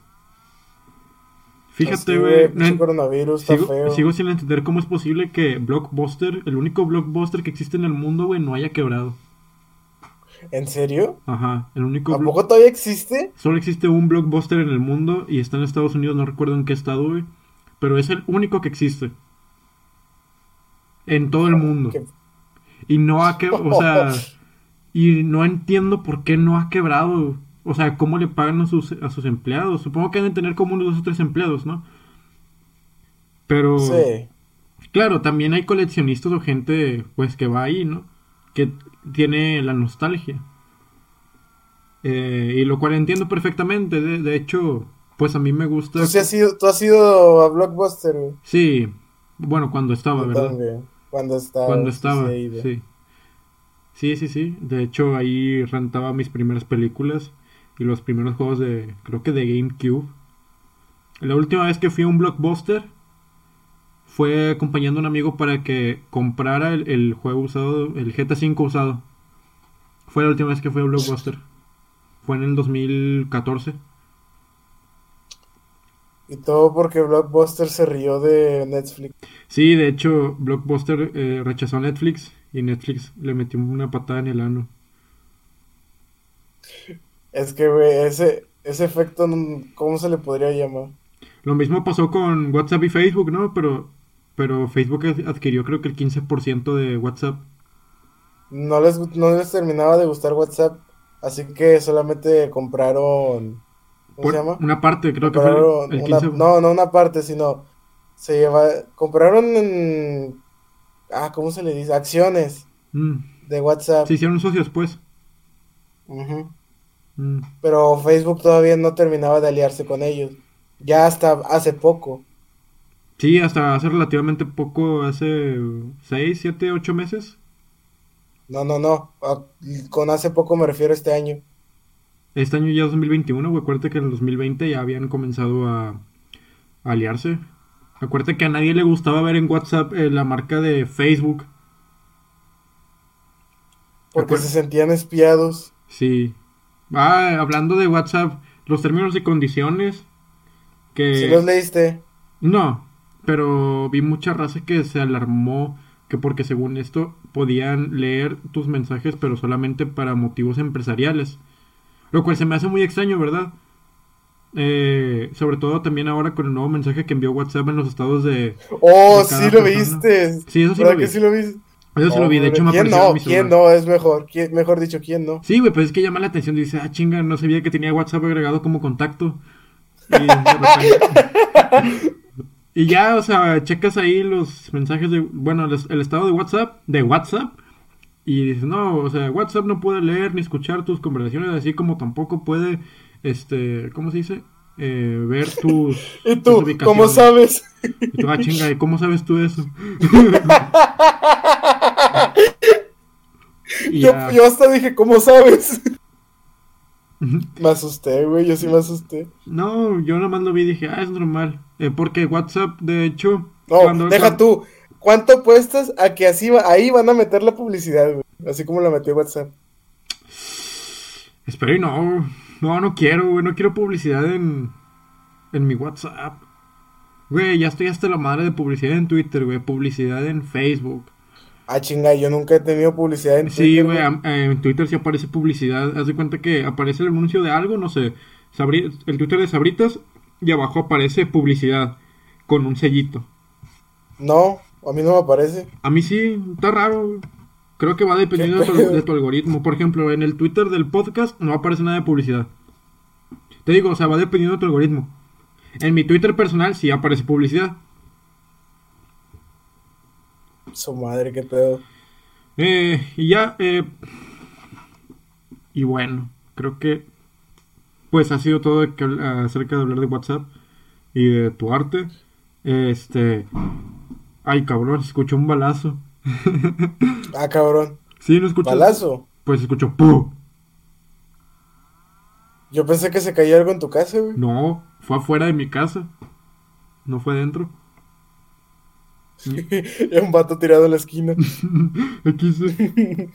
Speaker 1: Fíjate, güey. no
Speaker 2: coronavirus está
Speaker 1: Sigo,
Speaker 2: feo.
Speaker 1: sigo sin entender cómo es posible que Blockbuster, el único Blockbuster que existe en el mundo, güey, no haya quebrado.
Speaker 2: ¿En serio?
Speaker 1: Ajá, el único.
Speaker 2: ¿A poco todavía existe?
Speaker 1: Solo existe un Blockbuster en el mundo y está en Estados Unidos, no recuerdo en qué estado, güey. Pero es el único que existe. En todo el mundo.
Speaker 2: Que-
Speaker 1: Y no ha quebrado, o sea, y no entiendo por qué no ha quebrado. O sea, cómo le pagan a sus, a sus empleados. Supongo que deben tener como unos dos o tres empleados, ¿no? Pero
Speaker 2: Sí.
Speaker 1: Claro, también hay coleccionistas o gente pues que va ahí, ¿no? Que tiene la nostalgia. Eh, y lo cual entiendo perfectamente. De, de, hecho, pues a mí me gusta.
Speaker 2: ¿Tú, sí has, ido, tú has ido a Blockbuster?
Speaker 1: Sí, bueno, cuando estaba,
Speaker 2: Yo
Speaker 1: ¿verdad?
Speaker 2: también. Cuando estaba.
Speaker 1: Cuando
Speaker 2: sí,
Speaker 1: estaba,
Speaker 2: sí,
Speaker 1: sí. Sí, sí. De hecho, ahí rentaba mis primeras películas y los primeros juegos de, creo que de GameCube. La última vez que fui a un blockbuster fue acompañando a un amigo para que comprara el, el juego usado, el GTA V usado. Fue la última vez que fui a un blockbuster. Fue en el 2014.
Speaker 2: Y todo porque Blockbuster se rió de Netflix.
Speaker 1: Sí, de hecho, Blockbuster eh, rechazó a Netflix y Netflix le metió una patada en el ano.
Speaker 2: Es que, güey, ese, ese efecto, ¿cómo se le podría llamar?
Speaker 1: Lo mismo pasó con WhatsApp y Facebook, ¿no? Pero, pero Facebook ad- adquirió creo que el 15% de WhatsApp.
Speaker 2: No les, no les terminaba de gustar WhatsApp, así que solamente compraron. ¿Cómo se llama?
Speaker 1: una parte, creo que fue el
Speaker 2: una-
Speaker 1: 15%.
Speaker 2: no, no una parte, sino se lleva, compraron en, ah, ¿cómo se le dice? Acciones
Speaker 1: Mm,
Speaker 2: de WhatsApp.
Speaker 1: Se hicieron socios, pues. Mm.
Speaker 2: Pero Facebook todavía no terminaba de aliarse con ellos. Ya hasta hace poco.
Speaker 1: Sí, hasta hace relativamente poco, hace 6, 7, 8 meses.
Speaker 2: No, no, no. Con hace poco me refiero a este año.
Speaker 1: Este año ya es 2021, güey. Acuérdate que en el 2020 ya habían comenzado a, a aliarse. Acuérdate que a nadie le gustaba ver en WhatsApp eh, la marca de Facebook.
Speaker 2: Porque se sentían espiados.
Speaker 1: Sí. Ah, hablando de WhatsApp, los términos y condiciones. Que...
Speaker 2: ¿Sí los leíste?
Speaker 1: No, pero vi mucha raza que se alarmó que porque según esto podían leer tus mensajes pero solamente para motivos empresariales. Lo cual se me hace muy extraño, ¿verdad? Eh, sobre todo también ahora con el nuevo mensaje que envió WhatsApp en los estados de...
Speaker 2: Oh,
Speaker 1: de
Speaker 2: sí lo
Speaker 1: persona.
Speaker 2: viste.
Speaker 1: Sí, eso sí
Speaker 2: ¿Verdad
Speaker 1: lo vi.
Speaker 2: sí lo viste?
Speaker 1: Eso sí lo vi, de hecho me
Speaker 2: ¿Quién no?
Speaker 1: mi
Speaker 2: ¿Quién no? Es mejor. ¿Quién- mejor dicho, ¿quién no?
Speaker 1: Sí, güey, pues es que llama la atención. Dice, ah, chinga, no sabía que tenía WhatsApp agregado como contacto. Y, de repente- y ya, o sea, checas ahí los mensajes de, bueno, el, el estado de WhatsApp, de WhatsApp. Y dices, no, o sea, WhatsApp no puede leer ni escuchar tus conversaciones, así como tampoco puede, este, ¿cómo se dice? Eh, ver tus,
Speaker 2: ¿Y tú? ¿Cómo sabes?
Speaker 1: Y tú, ah, chinga, ¿y cómo sabes tú eso?
Speaker 2: Yo, yo hasta dije, ¿cómo sabes? Me asusté, güey. Yo sí me asusté.
Speaker 1: No, yo nomás lo vi y dije, ah, es normal. Eh, porque WhatsApp, de hecho,
Speaker 2: No,
Speaker 1: cuando-
Speaker 2: deja
Speaker 1: cuando-
Speaker 2: tú. ¿Cuánto apuestas a que así va, ahí van a meter la publicidad, güey? Así como la metió WhatsApp.
Speaker 1: Espero y no. No, no quiero, güey. No quiero publicidad en, en mi WhatsApp. Güey, ya estoy hasta la madre de publicidad en Twitter, güey. Publicidad en Facebook.
Speaker 2: Ah, chinga, yo nunca he tenido publicidad en
Speaker 1: Sí,
Speaker 2: Twitter,
Speaker 1: güey, am- eh, en Twitter sí aparece publicidad. Haz de cuenta que aparece el anuncio de algo, no sé. Sabri- el Twitter de Sabritas y abajo aparece publicidad con un sellito.
Speaker 2: No, a mí no me aparece.
Speaker 1: A mí sí, está raro. Creo que va dependiendo de tu,
Speaker 2: pedo?
Speaker 1: de tu algoritmo. Por ejemplo, en el Twitter del podcast no aparece nada de publicidad. Te digo, o sea, va dependiendo de tu algoritmo. En mi Twitter personal sí aparece publicidad.
Speaker 2: Su madre, qué pedo.
Speaker 1: Eh, y ya, eh, y bueno, creo que pues ha sido todo acerca de hablar de WhatsApp y de tu arte. Este, ay cabrón, se escuchó un balazo.
Speaker 2: Ah, cabrón.
Speaker 1: Sí, no escuchó.
Speaker 2: Balazo.
Speaker 1: Pues se escuchó ¡pum!
Speaker 2: Yo pensé que se cayó algo en tu casa, güey.
Speaker 1: No, fue afuera de mi casa. No fue dentro.
Speaker 2: Un vato tirado en la esquina.
Speaker 1: Aquí sí.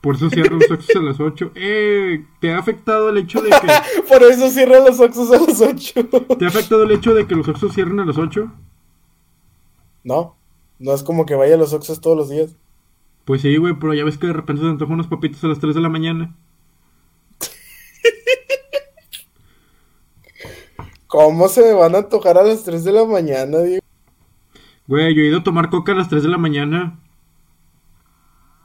Speaker 1: Por eso cierro los Oxxos a las 8. Eh, ¿te ha afectado el hecho de que
Speaker 2: Por eso cierran los Oxxos a las 8.
Speaker 1: te ha afectado el hecho de que los Oxxos cierren a las 8?
Speaker 2: No, no es como que vaya a los Oxxos todos los días.
Speaker 1: Pues sí, güey, pero ya ves que de repente se antojan unos papitos a las 3 de la mañana.
Speaker 2: ¿Cómo se me van a antojar a las 3 de la mañana, Diego?
Speaker 1: Güey, yo he ido a tomar coca a las 3 de la mañana.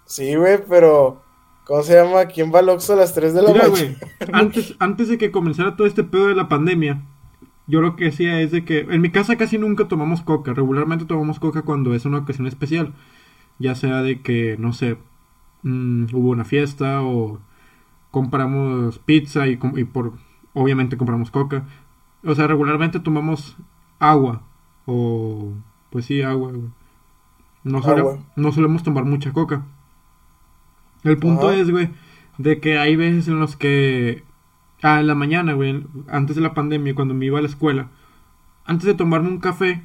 Speaker 2: Sí, güey, pero... ¿Cómo se llama? ¿Quién va al Oxxo a las 3 de la
Speaker 1: Mira,
Speaker 2: mañana?
Speaker 1: antes, antes de que comenzara todo este pedo de la pandemia, yo lo que decía es de que en mi casa casi nunca tomamos coca. Regularmente tomamos coca cuando es una ocasión especial. Ya sea de que, no sé, mm, hubo una fiesta o compramos pizza y, por obviamente compramos coca. O sea, regularmente tomamos agua o pues sí, agua. No, sole-
Speaker 2: Agua.
Speaker 1: no solemos tomar mucha coca. El punto
Speaker 2: Ajá.
Speaker 1: es, güey, de que hay veces en los que ah, en la mañana, güey, antes de la pandemia cuando me iba a la escuela, antes de tomarme un café,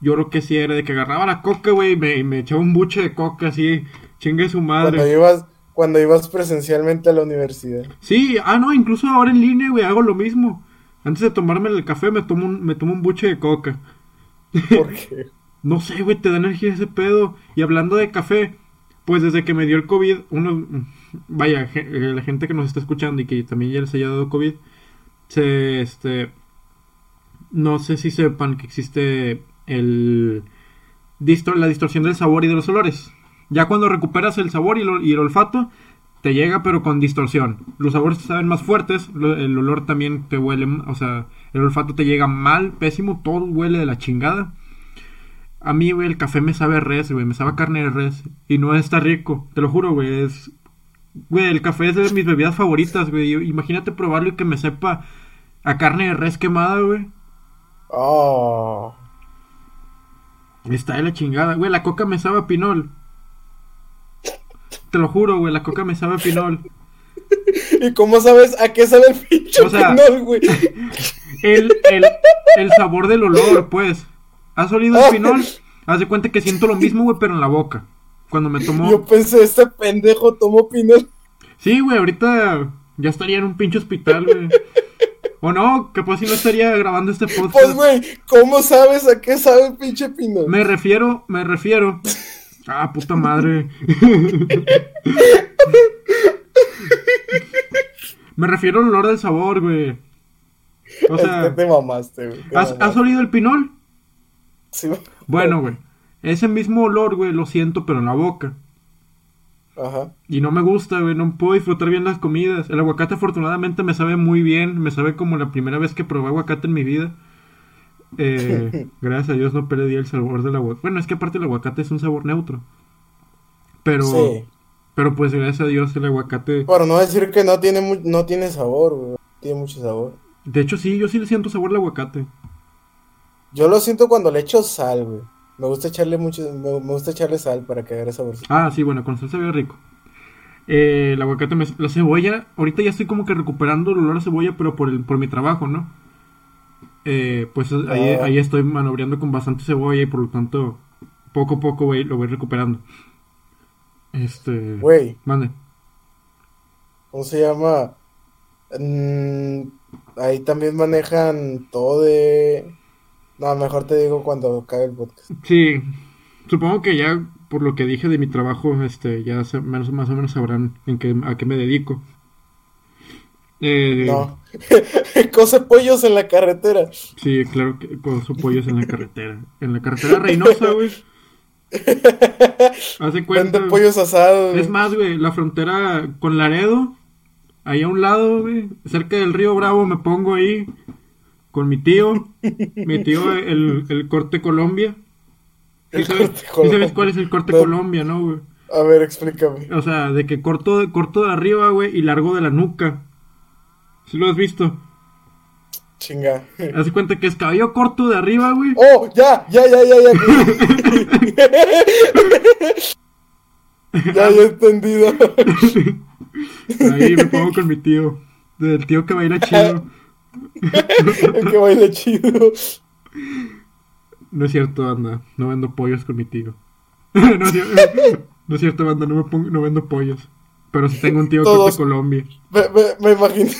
Speaker 1: yo lo que hacía era de que agarraba la coca, güey, y me, me echaba un buche de coca así, chingue su madre.
Speaker 2: Cuando ibas, cuando ibas presencialmente a la universidad.
Speaker 1: Sí, ah, no, incluso ahora en línea, güey, hago lo mismo. Antes de tomarme el café, me tomo un, me tomo un buche de coca.
Speaker 2: Porque
Speaker 1: No sé, güey, te da energía ese pedo. Y hablando de café, pues desde que me dio el COVID, uno, vaya, eh, la gente que nos está escuchando y que también ya les haya dado COVID, se, este, no sé si sepan que existe el, distor- la distorsión del sabor y de los olores. Ya cuando recuperas el sabor y, el olfato, te llega pero con distorsión. Los sabores te saben más fuertes, el olor también te huele, o sea, el olfato te llega mal, pésimo, todo huele de la chingada. A mí, güey, el café me sabe res, güey, me sabe carne de res. Y no está rico, te lo juro, güey, es... Güey, el café es de mis bebidas favoritas, güey. Imagínate probarlo y que me sepa a carne de res quemada, güey.
Speaker 2: Oh.
Speaker 1: Está de la chingada, güey, la coca me sabe a pinol. Te lo juro, güey, la coca me sabe a pinol.
Speaker 2: ¿Y cómo sabes a qué sabe el pinche
Speaker 1: O sea-
Speaker 2: pinol, güey?
Speaker 1: El, el, el sabor del olor, pues. ¿Has olido el pinol? Haz de cuenta que siento lo mismo, güey, pero en la boca. Cuando me tomo...
Speaker 2: Yo pensé, este pendejo tomó pinol.
Speaker 1: Sí, güey, ahorita ya estaría en un pinche hospital, güey. O no, capaz si no estaría grabando este
Speaker 2: Pues,
Speaker 1: podcast.
Speaker 2: güey, ¿cómo sabes a qué sabe el pinche pinol?
Speaker 1: Me refiero, me refiero. Ah, puta madre. me refiero al olor del sabor, güey. O
Speaker 2: es que
Speaker 1: sea,
Speaker 2: te mamaste, güey. te
Speaker 1: ¿has,
Speaker 2: mamaste.
Speaker 1: ¿has olido el pinol?
Speaker 2: Sí,
Speaker 1: Bueno, güey. Ese mismo olor, güey, lo siento, pero en la boca.
Speaker 2: Ajá.
Speaker 1: Y no me gusta, güey, no puedo disfrutar bien las comidas. El aguacate afortunadamente me sabe muy bien, me sabe como la primera vez que probé aguacate en mi vida. Eh, gracias a Dios no perdí el sabor del aguacate. Bueno, es que aparte el aguacate es un sabor neutro. Pero,
Speaker 2: Sí.
Speaker 1: pero pues gracias a Dios el aguacate...
Speaker 2: Por no decir que no tiene, mu- no tiene sabor, güey. Tiene mucho sabor.
Speaker 1: De hecho sí, yo sí le siento sabor al aguacate.
Speaker 2: Yo lo siento cuando le echo sal, güey. Me gusta echarle mucho, me, me gusta echarle sal para que agarre sabor.
Speaker 1: Ah, sí, bueno, con salsa bien rico. Eh, el aguacate, me- la cebolla, ahorita ya estoy como que recuperando el olor a cebolla, pero por, el, por mi trabajo, ¿no? Eh, pues ahí,
Speaker 2: Ah.
Speaker 1: ahí estoy manobreando con bastante cebolla y por lo tanto, poco a poco güey, lo voy recuperando. Este...
Speaker 2: Güey,
Speaker 1: Mande.
Speaker 2: ¿cómo se llama? Mm, ahí también manejan todo de... No, mejor te digo cuando acabe el podcast.
Speaker 1: Sí, supongo que ya por lo que dije de mi trabajo, este, ya menos, más o menos sabrán en qué, a qué me dedico. Eh,
Speaker 2: No. Cose pollos en la carretera.
Speaker 1: Sí, claro que con sus pollos en la carretera. En la carretera Reynosa, güey. Hace cuenta.
Speaker 2: Vende pollos asados.
Speaker 1: Es más, güey, la frontera con Laredo, ahí a un lado, güey, cerca del río Bravo, me pongo ahí con mi tío. Mi tío, el, el corte Colombia. ¿Sí sabes, sí cuál es el corte
Speaker 2: No.
Speaker 1: Colombia, no, güey?
Speaker 2: A ver, explícame.
Speaker 1: O sea, de que corto de, corto de arriba, güey, y largo de la nuca. ¿Sí lo has visto?
Speaker 2: Chinga.
Speaker 1: Haz cuenta que es cabello corto de arriba, güey.
Speaker 2: Oh, ya, ya, ya, ya, ya. ya, ya he entendido.
Speaker 1: Ahí me pongo con mi tío. Del tío que baila chido.
Speaker 2: El que baila chido.
Speaker 1: No es cierto, banda. No vendo pollos con mi tío. no, es cierto, no es cierto, banda. No, me pongo, no vendo pollos. Pero sí tengo un tío
Speaker 2: Todos.
Speaker 1: corte Colombia.
Speaker 2: Me, me, me imagino.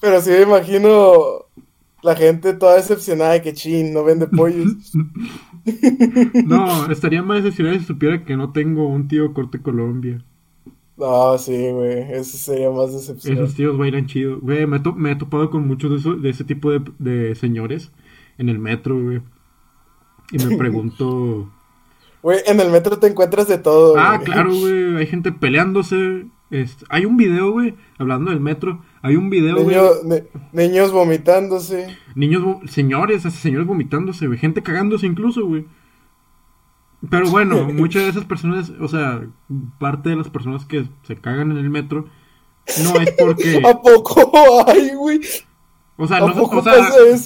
Speaker 2: Pero sí me imagino la gente toda decepcionada de que chin, no vende pollos.
Speaker 1: No, estaría más decepcionado si supiera que no tengo un tío corte Colombia.
Speaker 2: No, sí, güey. Eso sería más decepcionante.
Speaker 1: Esos tíos bailan chido. Güey, me, to- me he topado con muchos de, esos- de ese tipo de, de señores en el metro, güey. Y me pregunto...
Speaker 2: Güey, en el metro te encuentras de todo.
Speaker 1: Ah, claro, güey. Hay gente peleándose. Este, hay un video, güey, hablando del metro. Hay un video, güey.
Speaker 2: Niño- ne- niños vomitándose.
Speaker 1: Niños, vo- señores, señores vomitándose, güey. Gente cagándose incluso, güey. Pero bueno, muchas de esas personas, o sea, parte de las personas que se cagan en el metro, no es porque...
Speaker 2: ¿A poco? Ay, güey.
Speaker 1: O sea,
Speaker 2: ¿A
Speaker 1: no, o sea,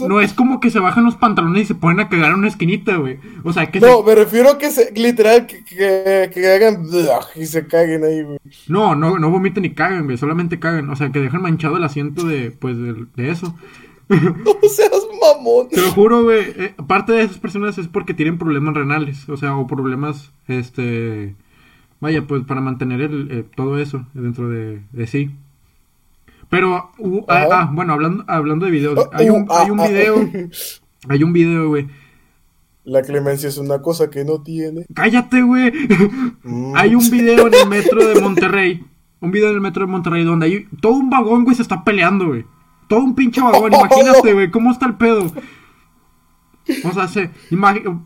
Speaker 1: no es como que se bajan los pantalones y se ponen a cagar en una esquinita, güey. O sea, que
Speaker 2: No,
Speaker 1: se-
Speaker 2: me refiero a que se, literal, que, que, que hagan y se caguen ahí, güey.
Speaker 1: no, no, no vomiten ni cagan, güey. Solamente cagan. O sea, que dejan manchado el asiento de, pues, de, de eso.
Speaker 2: No seas mamón.
Speaker 1: Te lo juro, güey. eh, parte de esas personas es porque tienen problemas renales. O sea, o problemas, este... Vaya, pues, para mantener el, eh, todo eso dentro de, de sí. Pero, uh, ah, ah, bueno, hablando, hablando de videos. Hay un,
Speaker 2: Uh, ah,
Speaker 1: hay un
Speaker 2: ah,
Speaker 1: video, hay un video, güey.
Speaker 2: La clemencia es una cosa que no tiene.
Speaker 1: Cállate, güey.
Speaker 2: Mm.
Speaker 1: Hay un video en el metro de Monterrey. Un video en el metro de Monterrey donde hay todo un vagón, güey, se está peleando, güey. Todo un pinche vagón, imagínate, güey, cómo está el pedo. O sea, se,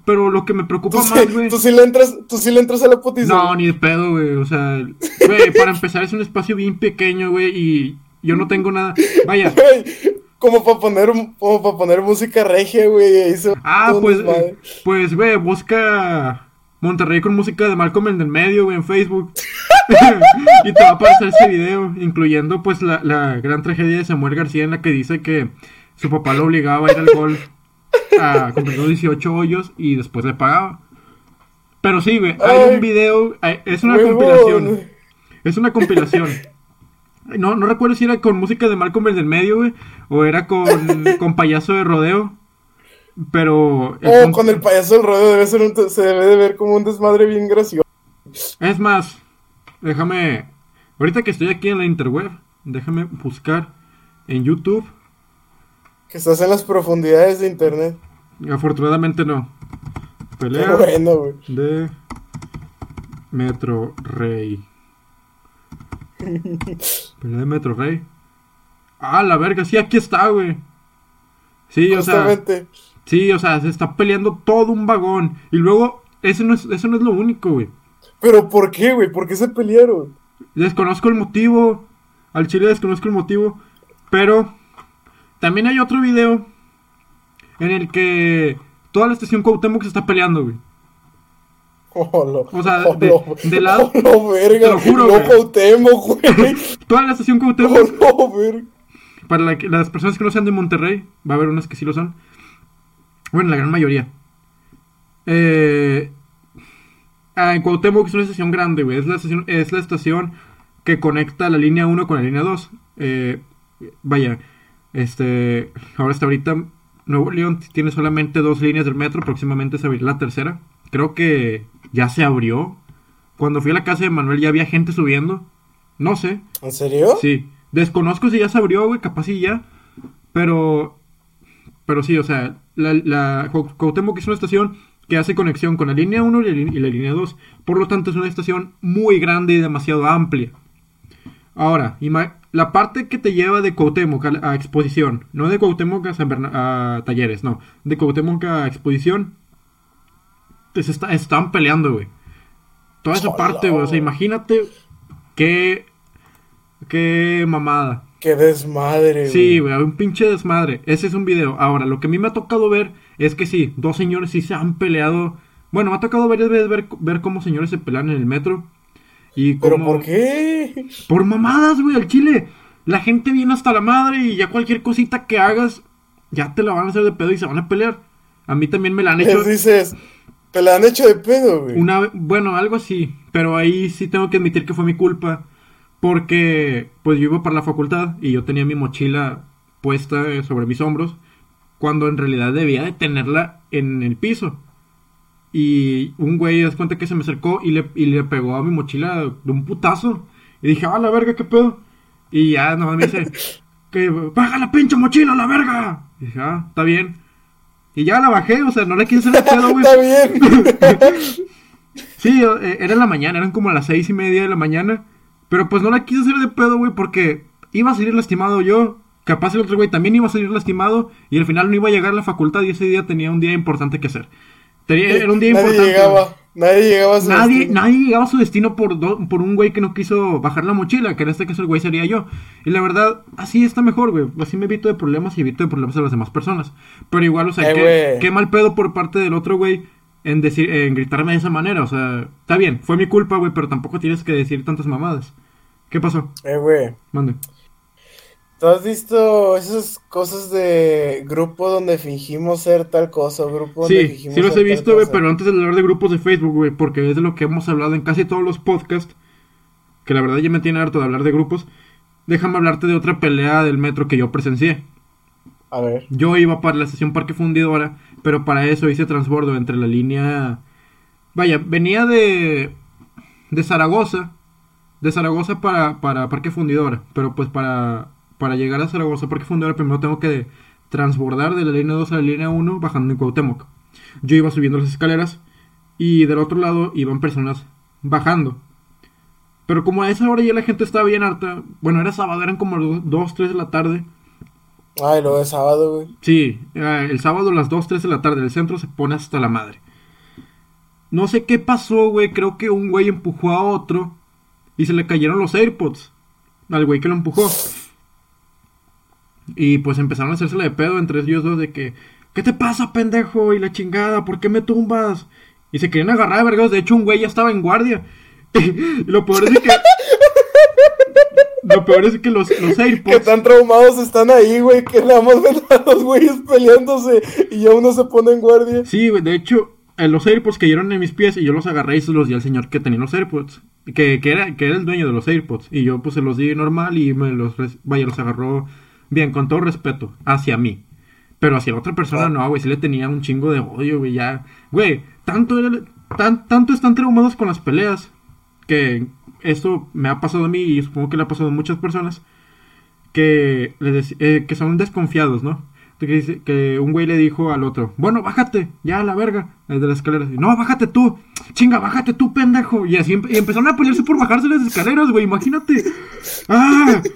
Speaker 1: pero lo que me preocupa
Speaker 2: ¿Tú,
Speaker 1: más,
Speaker 2: sí,
Speaker 1: güey.
Speaker 2: tú sí le entras, tú sí le entras a la putiza.
Speaker 1: No, ni de pedo, güey. O sea, güey, para empezar es un espacio bien pequeño, güey, y yo no tengo nada. Vaya.
Speaker 2: Güey, como para poner, como para poner música regia, güey.
Speaker 1: Ah, pues, eh, pues, güey, busca Monterrey con música de Malcolm en el medio, güey, en Facebook. y te va a aparecer ese video, incluyendo, pues, la, la gran tragedia de Samuel García en la que dice que su papá lo obligaba a ir al golf a los 18 hoyos y después le pagaba. Pero sí, güey, hay
Speaker 2: Ay,
Speaker 1: un video, hay- es una compilación. Es una compilación. No, no recuerdo si era con música de Malcolm el del medio, güey, o era con, con payaso de rodeo. Pero el
Speaker 2: Oh, con el payaso del rodeo debe ser un, se debe de ver como un desmadre bien gracioso.
Speaker 1: es más, déjame, ahorita que estoy aquí en la interweb, déjame buscar en YouTube.
Speaker 2: Que estás en las profundidades de internet.
Speaker 1: Afortunadamente no. Pelea
Speaker 2: bueno,
Speaker 1: de Metro Rey. Pelea de Metro Rey. Ah, la verga, sí, aquí está, güey. Sí, o sea,
Speaker 2: Justamente.
Speaker 1: sí, o sea, se está peleando todo un vagón. Y luego, eso no es, eso no es lo único, güey.
Speaker 2: Pero ¿por qué, güey? ¿Por qué se pelearon?
Speaker 1: Desconozco el motivo. Al chile desconozco el motivo. Pero también hay otro video en el que toda la estación Cuauhtémoc se está peleando, güey.
Speaker 2: Oh, lo-
Speaker 1: O sea,
Speaker 2: oh,
Speaker 1: de-
Speaker 2: lo-
Speaker 1: de lado-
Speaker 2: oh, lo verga.
Speaker 1: te lo juro,
Speaker 2: No,
Speaker 1: güey.
Speaker 2: Cuauhtémoc, güey.
Speaker 1: Toda la estación
Speaker 2: Oh,
Speaker 1: Cuauhtémoc,
Speaker 2: no, verga.
Speaker 1: para la que- las personas que no sean de Monterrey, va a haber unas que sí lo son. Bueno, la gran mayoría. Eh, ah, en Cuauhtémoc es una estación grande, güey. Es la estación, es la estación que conecta la línea 1 con la línea 2. Eh, vaya, este, ahora hasta ahorita Nuevo León tiene solamente dos líneas del metro, próximamente se abrirá la tercera. Creo que ya se abrió. Cuando fui a la casa de Manuel ya había gente subiendo. No sé.
Speaker 2: ¿En serio?
Speaker 1: Sí, desconozco si ya se abrió, güey, capaz sí ya. Pero, pero sí, o sea, la, la Cuau- Cuauhtémoc es una estación que hace conexión con la línea 1 y la, línea 2. Por lo tanto, es una estación muy grande y demasiado amplia. Ahora, la parte que te lleva de Cuauhtémoc a, exposición, no de Cuauhtémoc a, San a talleres, no, de Cuauhtémoc a exposición, pues está- están peleando, güey. Toda esa
Speaker 2: Hola.
Speaker 1: parte, güey, o sea, imagínate qué, qué mamada.
Speaker 2: Qué desmadre,
Speaker 1: Sí, güey, un pinche desmadre. Ese es un video. Ahora, lo que a mí me ha tocado ver es que sí, dos señores sí se han peleado. Bueno, me ha tocado varias veces ver, ver cómo señores se pelean en el metro. Y
Speaker 2: ¿Pero
Speaker 1: cómo-
Speaker 2: por qué?
Speaker 1: Por mamadas, güey, al chile. La gente viene hasta la madre y ya cualquier cosita que hagas, ya te la van a hacer de pedo y se van a pelear. A mí también me la han hecho.
Speaker 2: Les dices, te la han hecho de pedo, güey.
Speaker 1: Una, bueno, algo así, pero ahí sí tengo que admitir que fue mi culpa, porque pues yo iba para la facultad y yo tenía mi mochila puesta sobre mis hombros, cuando en realidad debía de tenerla en el piso. Y un güey, das cuenta que se me acercó y le, y le pegó a mi mochila de un putazo. Y dije, ah, la verga, qué pedo. Y ya nomás me dice, que baja la pinche mochila, la verga. Y dije, ah, está bien. Y ya la bajé, o sea, no le quise hacer de pedo, güey.
Speaker 2: Está bien.
Speaker 1: Sí, eh, era en la mañana, eran como las seis y media de la mañana. Pero pues no la quise hacer de pedo, güey, porque iba a salir lastimado yo. Capaz el otro güey también iba a salir lastimado. Y al final no iba a llegar a la facultad y ese día tenía un día importante que hacer. Tenía- era un día
Speaker 2: Nadie
Speaker 1: importante.
Speaker 2: llegaba. Nadie llegaba a su
Speaker 1: Nadie,
Speaker 2: destino.
Speaker 1: nadie llegaba a su destino por, do- por un güey que no quiso bajar la mochila, que en este caso el güey sería yo. Y la verdad, así está mejor, güey. Así me evito de problemas y evito de problemas a las demás personas. Pero igual, o sea,
Speaker 2: Eh,
Speaker 1: qué mal pedo por parte del otro güey en decir, en gritarme de esa manera. O sea, está bien, fue mi culpa, güey, pero tampoco tienes que decir tantas mamadas. ¿Qué pasó?
Speaker 2: Eh, güey.
Speaker 1: Mande.
Speaker 2: ¿Tú has visto esas cosas de grupo donde fingimos ser tal cosa? Grupo donde
Speaker 1: Sí,
Speaker 2: fingimos
Speaker 1: sí los he visto, güey, pero antes de hablar de grupos de Facebook, güey, porque es de lo que hemos hablado en casi todos los podcasts, que la verdad ya me tiene harto de hablar de grupos, déjame hablarte de otra pelea del metro que yo presencié.
Speaker 2: A ver.
Speaker 1: Yo iba para la estación Parque Fundidora, pero para eso hice transbordo entre la línea... Vaya, venía de... de Zaragoza, de Zaragoza para, para Parque Fundidora, pero pues para, para llegar a Zaragoza Parque Fundidora primero tengo que transbordar de la línea 2 a la línea 1 bajando en Cuauhtémoc. Yo iba subiendo las escaleras y del otro lado iban personas bajando. Pero como a esa hora ya la gente estaba bien harta, bueno, era sábado, eran como 2, 3 de la tarde,
Speaker 2: Ay, lo de sábado, güey.
Speaker 1: Sí, eh, el sábado a las 2, 3 de la tarde el centro se pone hasta la madre. No sé qué pasó, güey. Creo que un güey empujó a otro y se le cayeron los AirPods al güey que lo empujó. Y pues empezaron a hacérsela de pedo entre ellos dos de que, ¿qué te pasa, pendejo? Y la chingada, ¿por qué me tumbas? Y se querían agarrar de vergas. De hecho, un güey ya estaba en guardia. y lo peor es que. lo peor es que los, los
Speaker 2: Que
Speaker 1: AirPods.
Speaker 2: tan traumados están ahí, güey, que nada más ven a los güeyes peleándose y ya uno se pone en guardia.
Speaker 1: Sí, güey, de hecho, eh, los AirPods cayeron en mis pies y yo los agarré y se los di al señor que tenía los AirPods. Que, que, era, que era el dueño de los AirPods. Y yo pues se los di normal y me los, vaya, los agarró bien, con todo respeto, hacia mí. Pero hacia otra persona
Speaker 2: Ah.
Speaker 1: no, güey, sí le tenía un chingo de odio, güey, ya. Güey, tanto, era- tan, tanto están traumados con las peleas que esto me ha pasado a mí y supongo que le ha pasado a muchas personas que, les eh, que son desconfiados, ¿no? Que, un güey le dijo al otro, bueno, bájate, ya a la verga, el de las escaleras. Y, no, bájate tú, chinga, bájate tú, pendejo. Y así empe- y empezaron a pelearse por bajarse las escaleras, güey, imagínate. ¡Ah!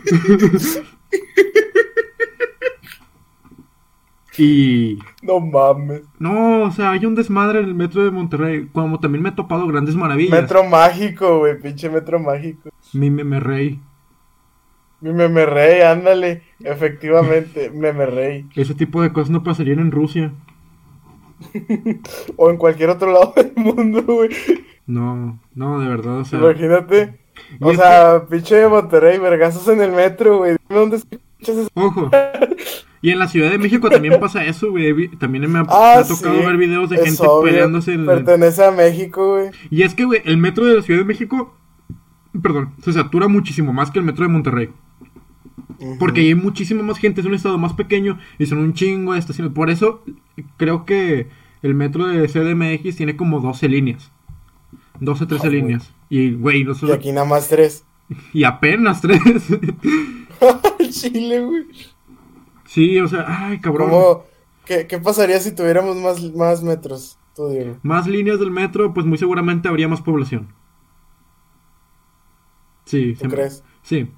Speaker 1: y
Speaker 2: No mames.
Speaker 1: no, o sea, hay un desmadre en el metro de Monterrey, como también me he topado grandes maravillas.
Speaker 2: Metro mágico, güey, pinche metro mágico.
Speaker 1: Mi meme rey.
Speaker 2: Mi meme rey, ándale. Efectivamente, meme rey.
Speaker 1: Ese tipo de cosas no pasarían en Rusia.
Speaker 2: O en cualquier otro lado del mundo, güey.
Speaker 1: No, no, de verdad, o sea.
Speaker 2: Imagínate. O sea, pinche Monterrey, vergazos en el metro, güey. Dónde escuchas eso.
Speaker 1: Ojo. Y en la Ciudad de México también pasa eso, güey. También me ha,
Speaker 2: Ah,
Speaker 1: me ha tocado
Speaker 2: sí,
Speaker 1: ver videos de gente
Speaker 2: obvio,
Speaker 1: peleándose en...
Speaker 2: Pertenece a México, güey.
Speaker 1: Y es que, güey, el metro de la Ciudad de México, perdón, se satura muchísimo más que el metro de Monterrey. Porque hay muchísima más gente, es un estado más pequeño y son un chingo de estaciones. Por eso creo que el metro de CDMX tiene como 12 líneas. 12, 13
Speaker 2: Ah,
Speaker 1: líneas. Y, güey,
Speaker 2: Y
Speaker 1: nosotros...
Speaker 2: aquí nada más tres.
Speaker 1: Y apenas tres.
Speaker 2: Chile, güey.
Speaker 1: sí, o sea, ay, cabrón.
Speaker 2: ¿Cómo? ¿Qué, ¿Qué pasaría si tuviéramos más, más metros? Tú.
Speaker 1: Más líneas del metro, pues muy seguramente habría más población. Sí,
Speaker 2: ¿Tú
Speaker 1: se-
Speaker 2: crees?
Speaker 1: Sí.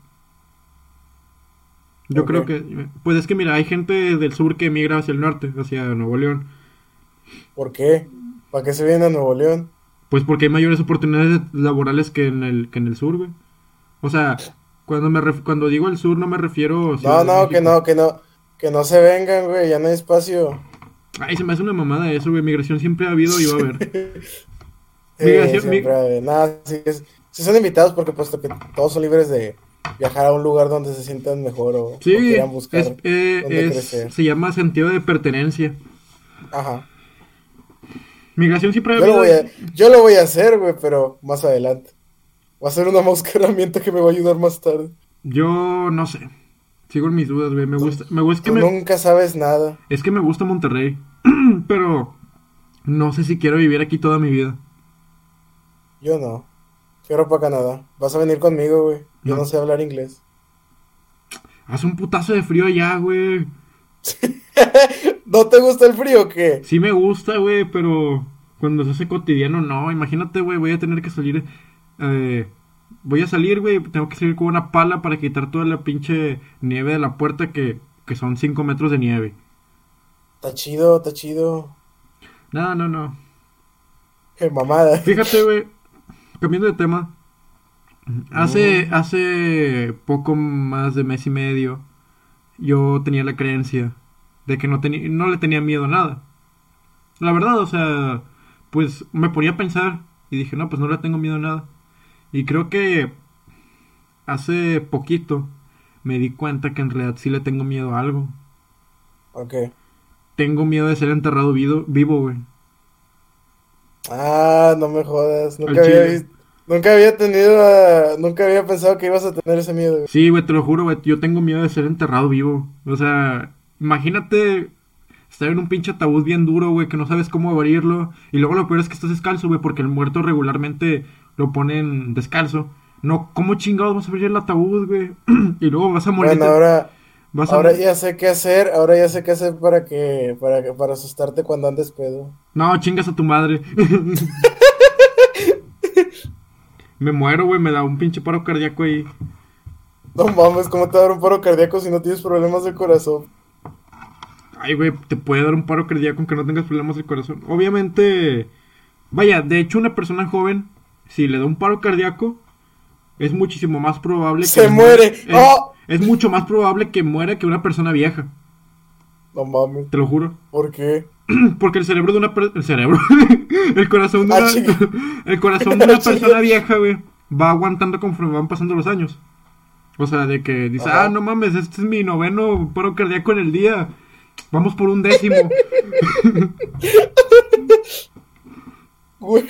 Speaker 1: Yo creo que, pues es que mira, hay gente del sur que emigra hacia el norte, hacia Nuevo León,
Speaker 2: ¿Por qué? ¿Para qué se viene a Nuevo León?
Speaker 1: Pues porque hay mayores oportunidades laborales que en el que en el sur, güey. O sea, cuando me ref- cuando digo el sur no me refiero
Speaker 2: No, no, que no, que no. Que no se vengan, güey. Ya no hay espacio.
Speaker 1: Ay, se me hace una mamada eso, güey. Migración siempre ha habido y va a haber.
Speaker 2: Sí,
Speaker 1: Migración- mi-
Speaker 2: nada, sí, es- sí son invitados porque que todos son libres de viajar a un lugar donde se sientan mejor o, o
Speaker 1: Sí,
Speaker 2: quieran buscar
Speaker 1: es, eh,
Speaker 2: dónde
Speaker 1: es-
Speaker 2: crecer.
Speaker 1: se llama sentido de pertenencia.
Speaker 2: Ajá.
Speaker 1: Migración siempre
Speaker 2: Yo lo, voy a, yo lo voy a hacer, güey, pero más adelante. Va a ser una mosca herramienta que me va a ayudar más tarde.
Speaker 1: Yo no sé. Sigo en mis dudas, güey. Me gusta, me gusta que
Speaker 2: Tú
Speaker 1: me,
Speaker 2: nunca sabes nada.
Speaker 1: es que me gusta Monterrey, pero no sé si quiero vivir aquí toda mi vida.
Speaker 2: Yo no. Quiero para Canadá. Vas a venir conmigo, güey. Yo
Speaker 1: No.
Speaker 2: no sé hablar inglés.
Speaker 1: Hace un putazo de frío allá, güey.
Speaker 2: ¿No te gusta el frío o qué?
Speaker 1: Sí me gusta, güey, pero cuando se hace cotidiano, no. Imagínate, güey, voy a tener que salir. eh, voy a salir, güey, tengo que salir con una pala para quitar toda la pinche nieve de la puerta que, que son 5 metros de nieve.
Speaker 2: Está chido, está chido.
Speaker 1: No, no, no.
Speaker 2: Qué mamada.
Speaker 1: Fíjate, güey, cambiando de tema. Hace, hace poco más de mes y medio, yo tenía la creencia de que no, tenía no le tenía miedo a nada. La verdad, o sea, pues me ponía a pensar y dije, no, pues no le tengo miedo a nada. Y creo que hace poquito me di cuenta que en realidad sí le tengo miedo a algo.
Speaker 2: Ok.
Speaker 1: Tengo miedo de ser enterrado vivo, vivo güey.
Speaker 2: Ah, no me jodas. Nunca había, nunca había tenido, ah, nunca había pensado que ibas a tener ese miedo. güey.
Speaker 1: Sí, güey, te lo juro, güey. Yo tengo miedo de ser enterrado vivo. O sea, imagínate estar en un pinche ataúd bien duro, güey, que no sabes cómo abrirlo. Y luego lo peor es que estás descalzo, güey, porque el muerto regularmente lo ponen descalzo. No, ¿cómo chingados vas a abrir el ataúd, güey? y luego vas a morir.
Speaker 2: Bueno, ahora,
Speaker 1: vas a
Speaker 2: ahora ya sé qué hacer, ahora ya sé qué hacer para que, para que, para asustarte cuando andes pedo.
Speaker 1: No, chingas a tu madre. me muero, güey, me da un pinche paro cardíaco ahí.
Speaker 2: No mames, ¿cómo te va a dar un paro cardíaco si no tienes problemas de corazón?
Speaker 1: Ay, güey, te puede dar un paro cardíaco aunque no tengas problemas del corazón. Obviamente, vaya, de hecho una persona joven, si le da un paro cardíaco, es muchísimo más probable que...
Speaker 2: Se muere.
Speaker 1: Es,
Speaker 2: ¡Oh!
Speaker 1: es mucho más probable que muera que una persona vieja,
Speaker 2: No mames,
Speaker 1: te lo juro.
Speaker 2: ¿por qué?
Speaker 1: Porque el cerebro de una persona... El cerebro. el corazón de
Speaker 2: Ah,
Speaker 1: una... el corazón de una
Speaker 2: Ah,
Speaker 1: persona vieja, güey, va aguantando conforme van pasando los años. O sea, de que dice,
Speaker 2: Ajá.
Speaker 1: ah, no mames, este es mi noveno paro cardíaco en el día. Vamos por un décimo.
Speaker 2: Güey,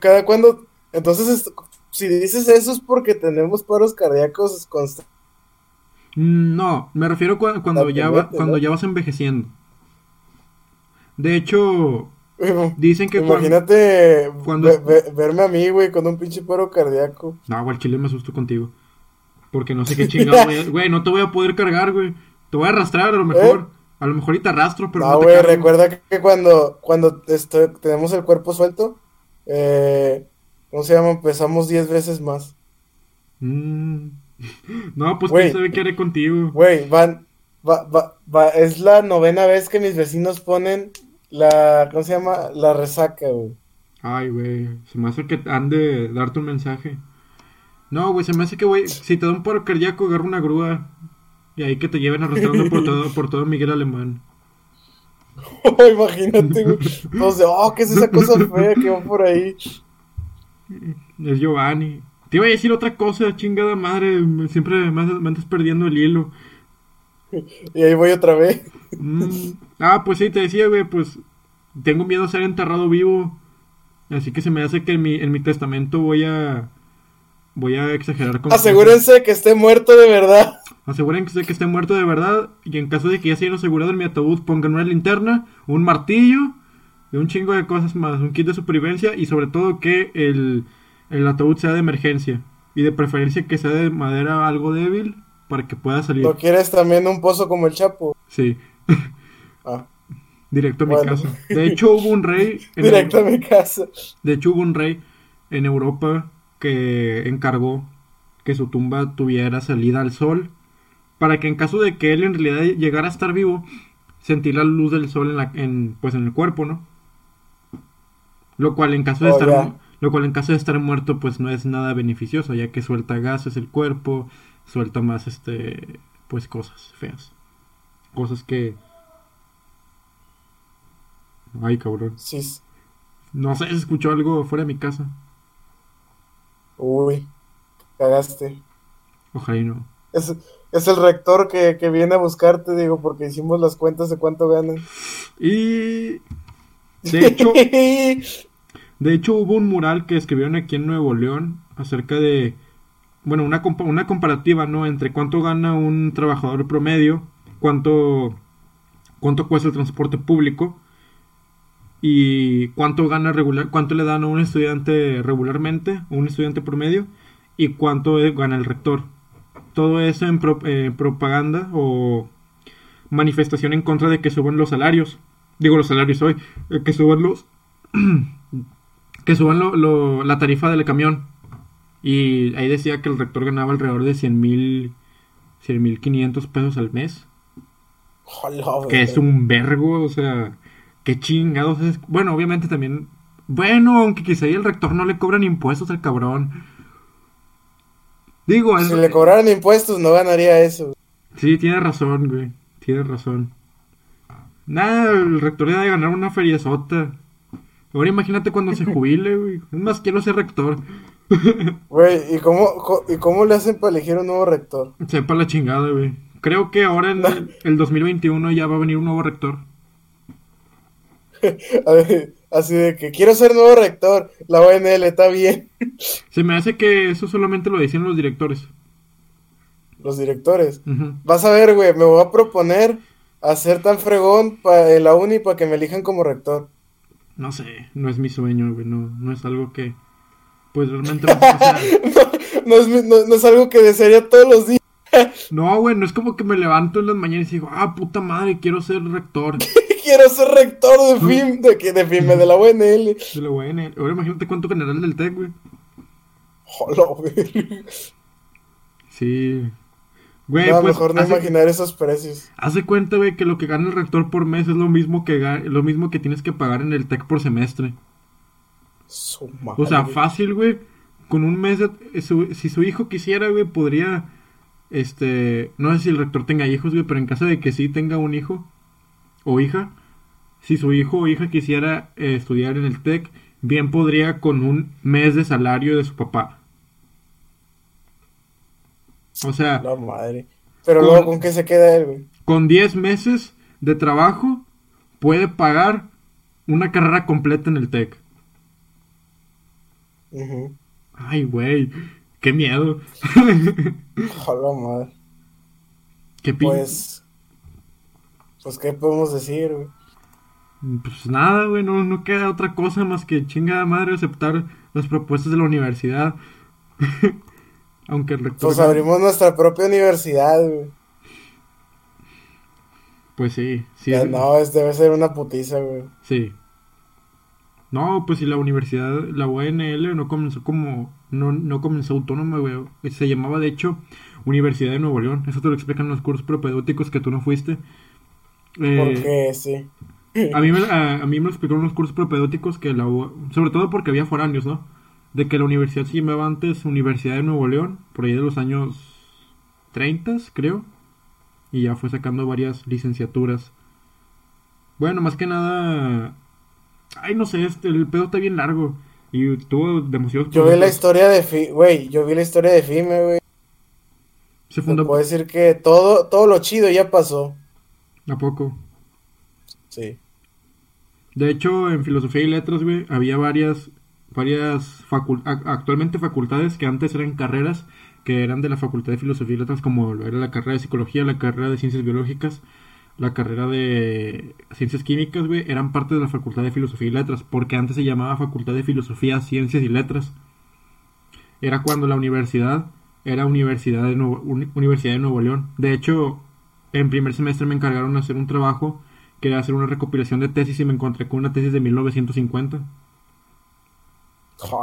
Speaker 2: cada cuando... Entonces, es- si dices eso es porque tenemos paros cardíacos constantes.
Speaker 1: No, me refiero cua- cuando, ya, cuando ya vas envejeciendo. De hecho, dicen que.
Speaker 2: Imagínate
Speaker 1: cuando-
Speaker 2: ve- ve- verme a mí, güey, con un pinche paro cardíaco.
Speaker 1: No, güey, chile me asusto contigo. Porque no sé qué chingado. Güey, no te voy a poder cargar, güey. Te voy a arrastrar a lo mejor. A lo mejor y te arrastro, pero
Speaker 2: ¿Eh? No, güey, recuerda que, cuando, cuando este, tenemos el cuerpo suelto, eh, ¿cómo se llama? Pesamos 10 veces más.
Speaker 1: Mm. No, pues quién sabe qué haré contigo.
Speaker 2: Güey, van, va, va, va, es la novena vez que mis vecinos ponen la, ¿cómo se llama? La resaca, güey.
Speaker 1: Ay, güey. Se me hace que han de darte un mensaje. No, güey, se me hace que, güey, si te da un paro cardíaco, agarra una grúa. Y ahí que te lleven arrastrando por todo, por todo Miguel Alemán.
Speaker 2: Imagínate, güey. Todos de, oh, ¿qué es esa cosa fea que va por ahí?
Speaker 1: Es Giovanni. Te iba a decir otra cosa, chingada madre. Siempre me, andas- perdiendo el hilo.
Speaker 2: Y ahí voy otra vez.
Speaker 1: Mm, Ah, pues sí, te decía, güey, pues tengo miedo a ser enterrado vivo. Así que se me hace que en mi, en mi testamento voy a... Voy a exagerar con...
Speaker 2: Asegúrense que esté muerto de verdad.
Speaker 1: Asegúrense que esté muerto de verdad. Y en caso de que ya se hayan asegurado en mi ataúd, pongan una linterna, un martillo y un chingo de cosas más. Un kit de supervivencia y sobre todo que el, el ataúd sea de emergencia. Y de preferencia que sea de madera algo débil para que pueda salir.
Speaker 2: ¿No quieres también un pozo como el Chapo?
Speaker 1: Sí,
Speaker 2: Ah,
Speaker 1: directo a mi casa. De hecho hubo un rey... en
Speaker 2: directo a mi casa.
Speaker 1: De hecho hubo un rey en Europa que encargó que su tumba tuviera salida al sol para que en caso de que él en realidad llegara a estar vivo sentir la luz del sol en la en pues en el cuerpo no lo cual en caso de
Speaker 2: Oh,
Speaker 1: estar lo cual en caso de estar muerto pues no es nada beneficioso ya que suelta gases el cuerpo suelta más este pues cosas feas. Cosas que ay cabrón.
Speaker 2: Sí.
Speaker 1: no sé si escuchó algo fuera de mi casa.
Speaker 2: Uy, cagaste.
Speaker 1: ojalá y no.
Speaker 2: Es, es el rector que, que viene a buscarte, digo, porque hicimos las cuentas de cuánto ganan.
Speaker 1: Y de hecho, de hecho hubo un mural que escribieron aquí en Nuevo León acerca de, bueno, una, compa- una comparativa, ¿no? Entre cuánto gana un trabajador promedio, cuánto, cuánto cuesta el transporte público y cuánto gana regular, cuánto le dan a un estudiante regularmente, un estudiante promedio y cuánto gana el rector. Todo eso en pro- eh, propaganda o manifestación en contra de que suban los salarios. Digo los salarios hoy, eh, que suban los que suban lo- lo- la tarifa del camión. Y ahí decía que el rector ganaba alrededor de 100 mil, 100 mil 500 pesos al mes. Que es un vergo, o sea, qué chingados es. Bueno, obviamente también Bueno, aunque quizá ahí el rector no le cobran impuestos al cabrón. Digo,
Speaker 2: Si
Speaker 1: es-
Speaker 2: le cobraran impuestos, no ganaría eso.
Speaker 1: Sí, tiene razón, güey. Tiene razón. Nada, el rector debe de ganar una feriazota. Ahora imagínate cuando se jubile, güey. Es más, quiero ser rector.
Speaker 2: Güey, ¿y cómo, co- ¿y cómo le hacen para elegir un nuevo rector?
Speaker 1: Sepa la chingada, güey. Creo que ahora en el, el 2021 ya va a venir un nuevo rector.
Speaker 2: A ver, Así de que quiero ser nuevo rector. La ONL está bien.
Speaker 1: Se me hace que eso solamente lo decían los directores.
Speaker 2: Los directores. Vas a ver, güey, me voy a proponer hacer tan fregón pa- en la uni para que me elijan como rector.
Speaker 1: No sé, no es mi sueño, güey. No, no es algo que. Pues realmente.
Speaker 2: es, no- no es algo que desearía todos los días.
Speaker 1: No, güey, no es como que me levanto en las mañanas y digo, ah, puta madre, quiero ser rector
Speaker 2: Quiero ser rector de FIM, de, que- de de la ONL.
Speaker 1: de la UNL. Ahora imagínate cuánto general del TEC, güey.
Speaker 2: Hola, güey.
Speaker 1: Sí. Güey,
Speaker 2: No,
Speaker 1: pues.
Speaker 2: mejor no
Speaker 1: hace,
Speaker 2: imaginar esos precios.
Speaker 1: hace cuenta, güey, que lo que gana el rector por mes es lo mismo que lo mismo que tienes que pagar en el TEC por semestre.
Speaker 2: Su madre.
Speaker 1: O sea, fácil, güey. Con un mes, eh, su- si su hijo quisiera, güey, podría, este, no sé si el rector tenga hijos, güey, pero en caso de que sí tenga un hijo o hija, si su hijo o hija quisiera eh, estudiar en el TEC, bien podría con un mes de salario de su papá. O sea,
Speaker 2: La madre. Pero
Speaker 1: Con-
Speaker 2: luego, ¿con qué se queda él, güey?
Speaker 1: con 10 meses de trabajo puede pagar una carrera completa en el TEC. Ay, güey, qué miedo.
Speaker 2: Hola, madre.
Speaker 1: qué pin-
Speaker 2: Pues. Pues, ¿qué podemos decir, güey?
Speaker 1: Pues nada, güey, no, no queda otra cosa más que chingada madre aceptar las propuestas de la universidad. Aunque el rector...
Speaker 2: Pues abrimos nuestra propia universidad, güey.
Speaker 1: Pues sí, sí.
Speaker 2: Ya, no, es, debe ser una putiza, güey.
Speaker 1: Sí. No, pues si la universidad, la UNL no comenzó como... No, no comenzó autónoma, güey. Se llamaba, de hecho, Universidad de Nuevo León. Eso te lo explican los cursos propedéuticos que tú no fuiste. Eh,
Speaker 2: Porque sí.
Speaker 1: A mí, me, a, a mí me lo explicaron los cursos propedéuticos que la U- sobre todo porque había foráneos, ¿no? De que la universidad se llamaba antes Universidad de Nuevo León, por ahí de los años 30, creo. Y ya fue sacando varias licenciaturas. Bueno, más que nada... Ay, no sé, este, el pedo está bien largo. Y tuvo demasiados...
Speaker 2: Yo vi la historia de güey. Yo vi la historia de FIME, güey.
Speaker 1: Se fundó...
Speaker 2: puedo decir que todo, todo lo chido ya pasó.
Speaker 1: ¿A poco?
Speaker 2: Sí.
Speaker 1: De hecho, en filosofía y letras, güey, había varias, varias a- actualmente facultades que antes eran carreras que eran de la facultad de filosofía y letras, como era la carrera de psicología, la carrera de ciencias biológicas, la carrera de ciencias químicas, güey, eran parte de la facultad de filosofía y letras, porque antes se llamaba facultad de filosofía, ciencias y letras. Era cuando la universidad era Universidad de Nuevo, Uni- Universidad de Nuevo León. De hecho, en primer semestre me encargaron de hacer un trabajo que era hacer una recopilación de tesis y me encontré con una tesis de 1950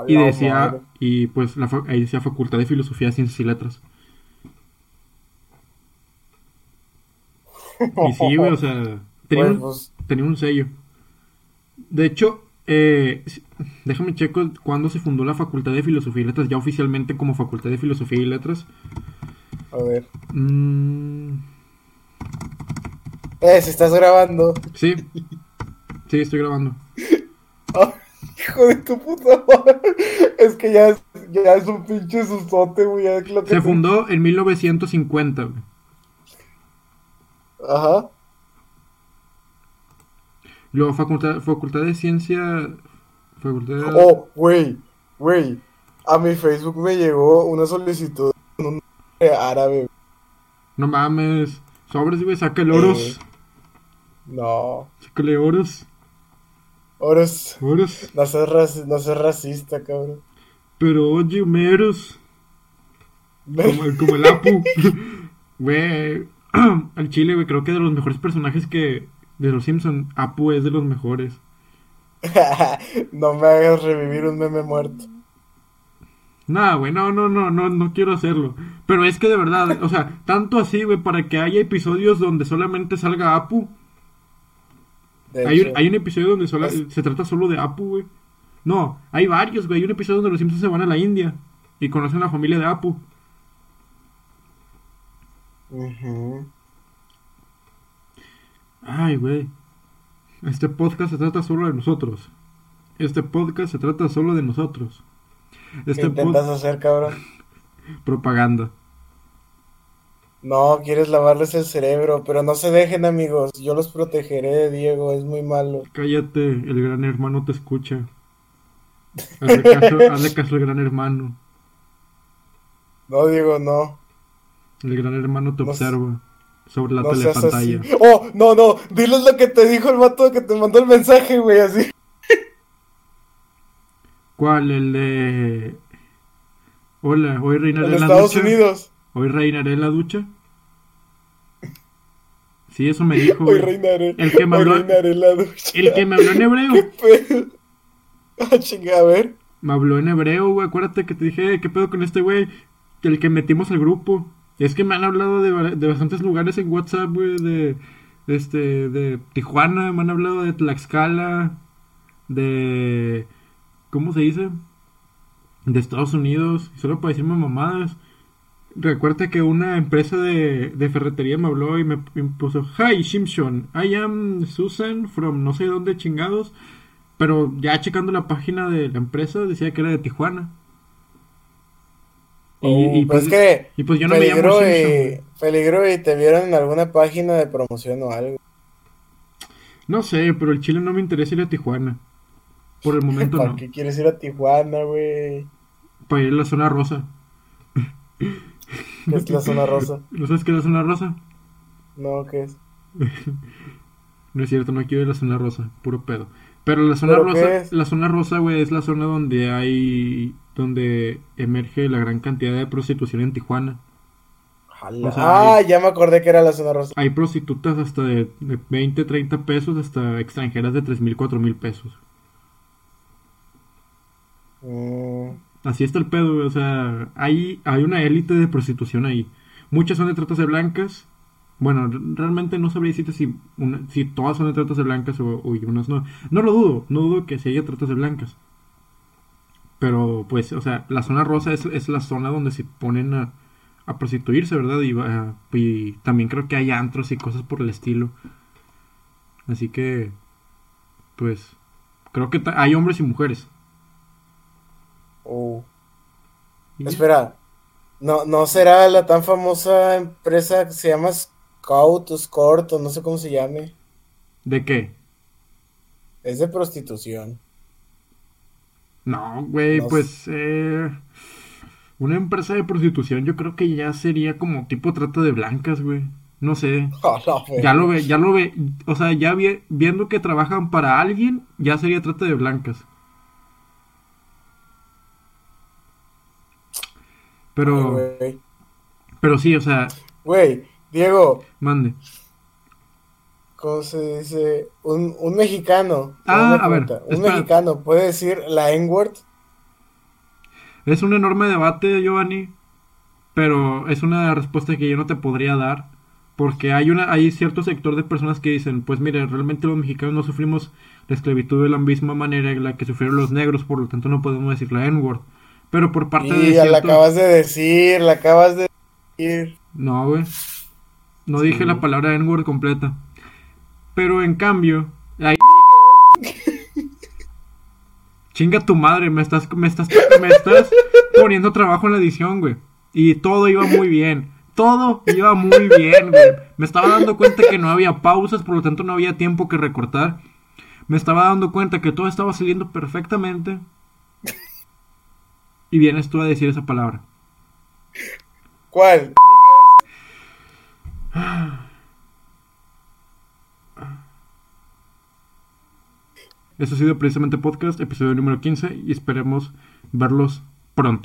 Speaker 1: y
Speaker 2: Hola,
Speaker 1: decía
Speaker 2: madre.
Speaker 1: y pues la ahí decía Facultad de Filosofía, Ciencias y Letras. Y sí, güey, o sea, tenía,
Speaker 2: Güey,
Speaker 1: un,
Speaker 2: pues,
Speaker 1: tenía un sello. De hecho, eh, déjame checo cuándo se fundó la Facultad de Filosofía y Letras, ya oficialmente como Facultad de Filosofía y Letras.
Speaker 2: a ver.
Speaker 1: Mm,
Speaker 2: Eh, si estás grabando.
Speaker 1: sí, sí, estoy grabando.
Speaker 2: Ay, hijo de tu puta madre. Es que ya es, ya es un pinche sustote, güey.
Speaker 1: Se fundó en 1950. güey.
Speaker 2: Ajá.
Speaker 1: Luego, Facultad, Facultad de Ciencia. Facultad de-
Speaker 2: Oh, güey, güey. A mi Facebook me llegó una solicitud con un árabe.
Speaker 1: No mames. Sobres, güey, sácale oros.
Speaker 2: Eh. No.
Speaker 1: Sácale oros.
Speaker 2: Es.
Speaker 1: Oros.
Speaker 2: No seas, raci- no seas racista, cabrón.
Speaker 1: Pero oye, meros. Como, como el Apu. Güey. Al chile, güey, creo que de los mejores personajes que. De los Simpson, Apu es de los mejores.
Speaker 2: no me hagas revivir un meme muerto.
Speaker 1: Nah, güey, no, no, no, no, no quiero hacerlo. Pero es que de verdad, o sea, tanto así, güey, para que haya episodios donde solamente salga Apu. Hay un,
Speaker 2: hecho.
Speaker 1: hay un episodio donde sola-
Speaker 2: Es-
Speaker 1: se trata solo de Apu, güey. No, hay varios, güey. Hay un episodio donde los Simpsons se van a la India y conocen a la familia de Apu.
Speaker 2: Ujú.
Speaker 1: Ay, güey. Este podcast se trata solo de nosotros. Este podcast se trata solo de nosotros.
Speaker 2: ¿Qué
Speaker 1: Este
Speaker 2: intentas
Speaker 1: pod-
Speaker 2: hacer, cabrón?
Speaker 1: propaganda.
Speaker 2: No, quieres lavarles el cerebro, pero no se dejen, amigos. Yo los protegeré, Diego, es muy malo.
Speaker 1: Cállate, el gran hermano te escucha. Hazle caso, hazle caso al gran hermano.
Speaker 2: No, Diego, no.
Speaker 1: El gran hermano te
Speaker 2: No
Speaker 1: observa sobre la
Speaker 2: No
Speaker 1: telepantalla.
Speaker 2: Oh, no, no. Diles lo que te dijo el vato que te mandó el mensaje, güey, así.
Speaker 1: ¿Cuál? El de... Hola, hoy reinaré
Speaker 2: En
Speaker 1: la
Speaker 2: Estados
Speaker 1: ducha.
Speaker 2: Unidos.
Speaker 1: Hoy reinaré en la ducha. Sí, eso me dijo.
Speaker 2: Hoy reinaré.
Speaker 1: El que me
Speaker 2: hoy
Speaker 1: habló-
Speaker 2: reinaré en la ducha.
Speaker 1: El que me habló en hebreo.
Speaker 2: ¿Qué pedo? Ah, chinga, a ver.
Speaker 1: Me habló en hebreo, güey. Acuérdate que te dije, "Eh, ¿qué pedo con este güey? El que metimos al grupo. Es que me han hablado de, de bastantes lugares en WhatsApp, güey. De, este, de Tijuana, me han hablado de Tlaxcala. De. ¿Cómo se dice? De Estados Unidos. Solo para decirme mamadas. Recuerda que una empresa de, de ferretería me habló y me, me puso Hi Simpson, I am Susan from no sé dónde chingados. Pero ya checando la página de la empresa decía que era de Tijuana. Y,
Speaker 2: Oh,
Speaker 1: y
Speaker 2: pues
Speaker 1: pues,
Speaker 2: es que
Speaker 1: y pues yo no me llamo
Speaker 2: peligro y, peligro y te vieron en alguna página de promoción o algo.
Speaker 1: No sé, pero el Chile no me interesa ir a Tijuana. Por el momento
Speaker 2: ¿Para
Speaker 1: no.
Speaker 2: qué quieres ir a Tijuana, güey?
Speaker 1: Para ir a la zona rosa.
Speaker 2: ¿Qué es la zona rosa?
Speaker 1: ¿No sabes qué es la zona rosa?
Speaker 2: No, ¿qué es?
Speaker 1: No es cierto, no quiero ir a la zona rosa, puro pedo. Pero la zona
Speaker 2: ¿Pero qué
Speaker 1: rosa, la zona rosa, güey, es la zona donde hay, donde emerge la gran cantidad de prostitución en Tijuana. O sea,
Speaker 2: ah,
Speaker 1: hay-
Speaker 2: ya me acordé que era la zona rosa.
Speaker 1: Hay prostitutas hasta de, de 20, 30 pesos, hasta extranjeras de 3 mil, 4 mil pesos.
Speaker 2: Mm,
Speaker 1: Así está el pedo, o sea, hay, hay una élite de prostitución ahí. Muchas son de tratas de blancas. Bueno, realmente no sabría decirte si, una- si todas son de tratas de blancas o, o y unas no. No lo dudo, no dudo que se haya tratas de blancas. Pero, pues, o sea, la zona rosa es, es la zona donde se ponen a, a prostituirse, ¿verdad? Y, va- y también creo que hay antros y cosas por el estilo. Así que, pues, creo que hay hombres y mujeres.
Speaker 2: oh. Espera, ¿no, ¿no será la tan famosa empresa que se llama Scout o Scort o no sé cómo se llame?
Speaker 1: ¿De qué?
Speaker 2: Es de prostitución.
Speaker 1: No, güey,
Speaker 2: No
Speaker 1: pues eh, una empresa de prostitución yo creo que ya sería como tipo trata de blancas, güey. No sé. Ya lo ve, ya lo ve, o sea, ya vi- viendo que trabajan para alguien, ya sería trata de blancas. Pero,
Speaker 2: Ay,
Speaker 1: pero sí, o sea,
Speaker 2: Güey, Diego,
Speaker 1: mande.
Speaker 2: ¿Cómo se dice? Un, un mexicano.
Speaker 1: Ah, a ver,
Speaker 2: Un
Speaker 1: espera.
Speaker 2: mexicano puede decir la N-word.
Speaker 1: Es un enorme debate, Giovanni, pero es una respuesta que yo no te podría dar, porque hay una, hay cierto sector de personas que dicen, pues mire, realmente los mexicanos no sufrimos la esclavitud de la misma manera en la que sufrieron los negros, por lo tanto no podemos decir la N-word. Pero por parte de
Speaker 2: la acabas de decir, la acabas de decir.
Speaker 1: No, güey. No
Speaker 2: Sí.
Speaker 1: dije la palabra N-word completa. Pero en cambio, hay... Chinga tu madre, me estás, me estás, me estás poniendo trabajo en la edición, güey. Y todo iba muy bien. Todo iba muy bien, güey. Me estaba dando cuenta que no había pausas, por lo tanto no había tiempo que recortar. Me estaba dando cuenta que todo estaba saliendo perfectamente. Y vienes tú a decir esa palabra.
Speaker 2: ¿Cuál?
Speaker 1: Eso ha sido precisamente podcast, episodio número 15, y esperemos verlos pronto.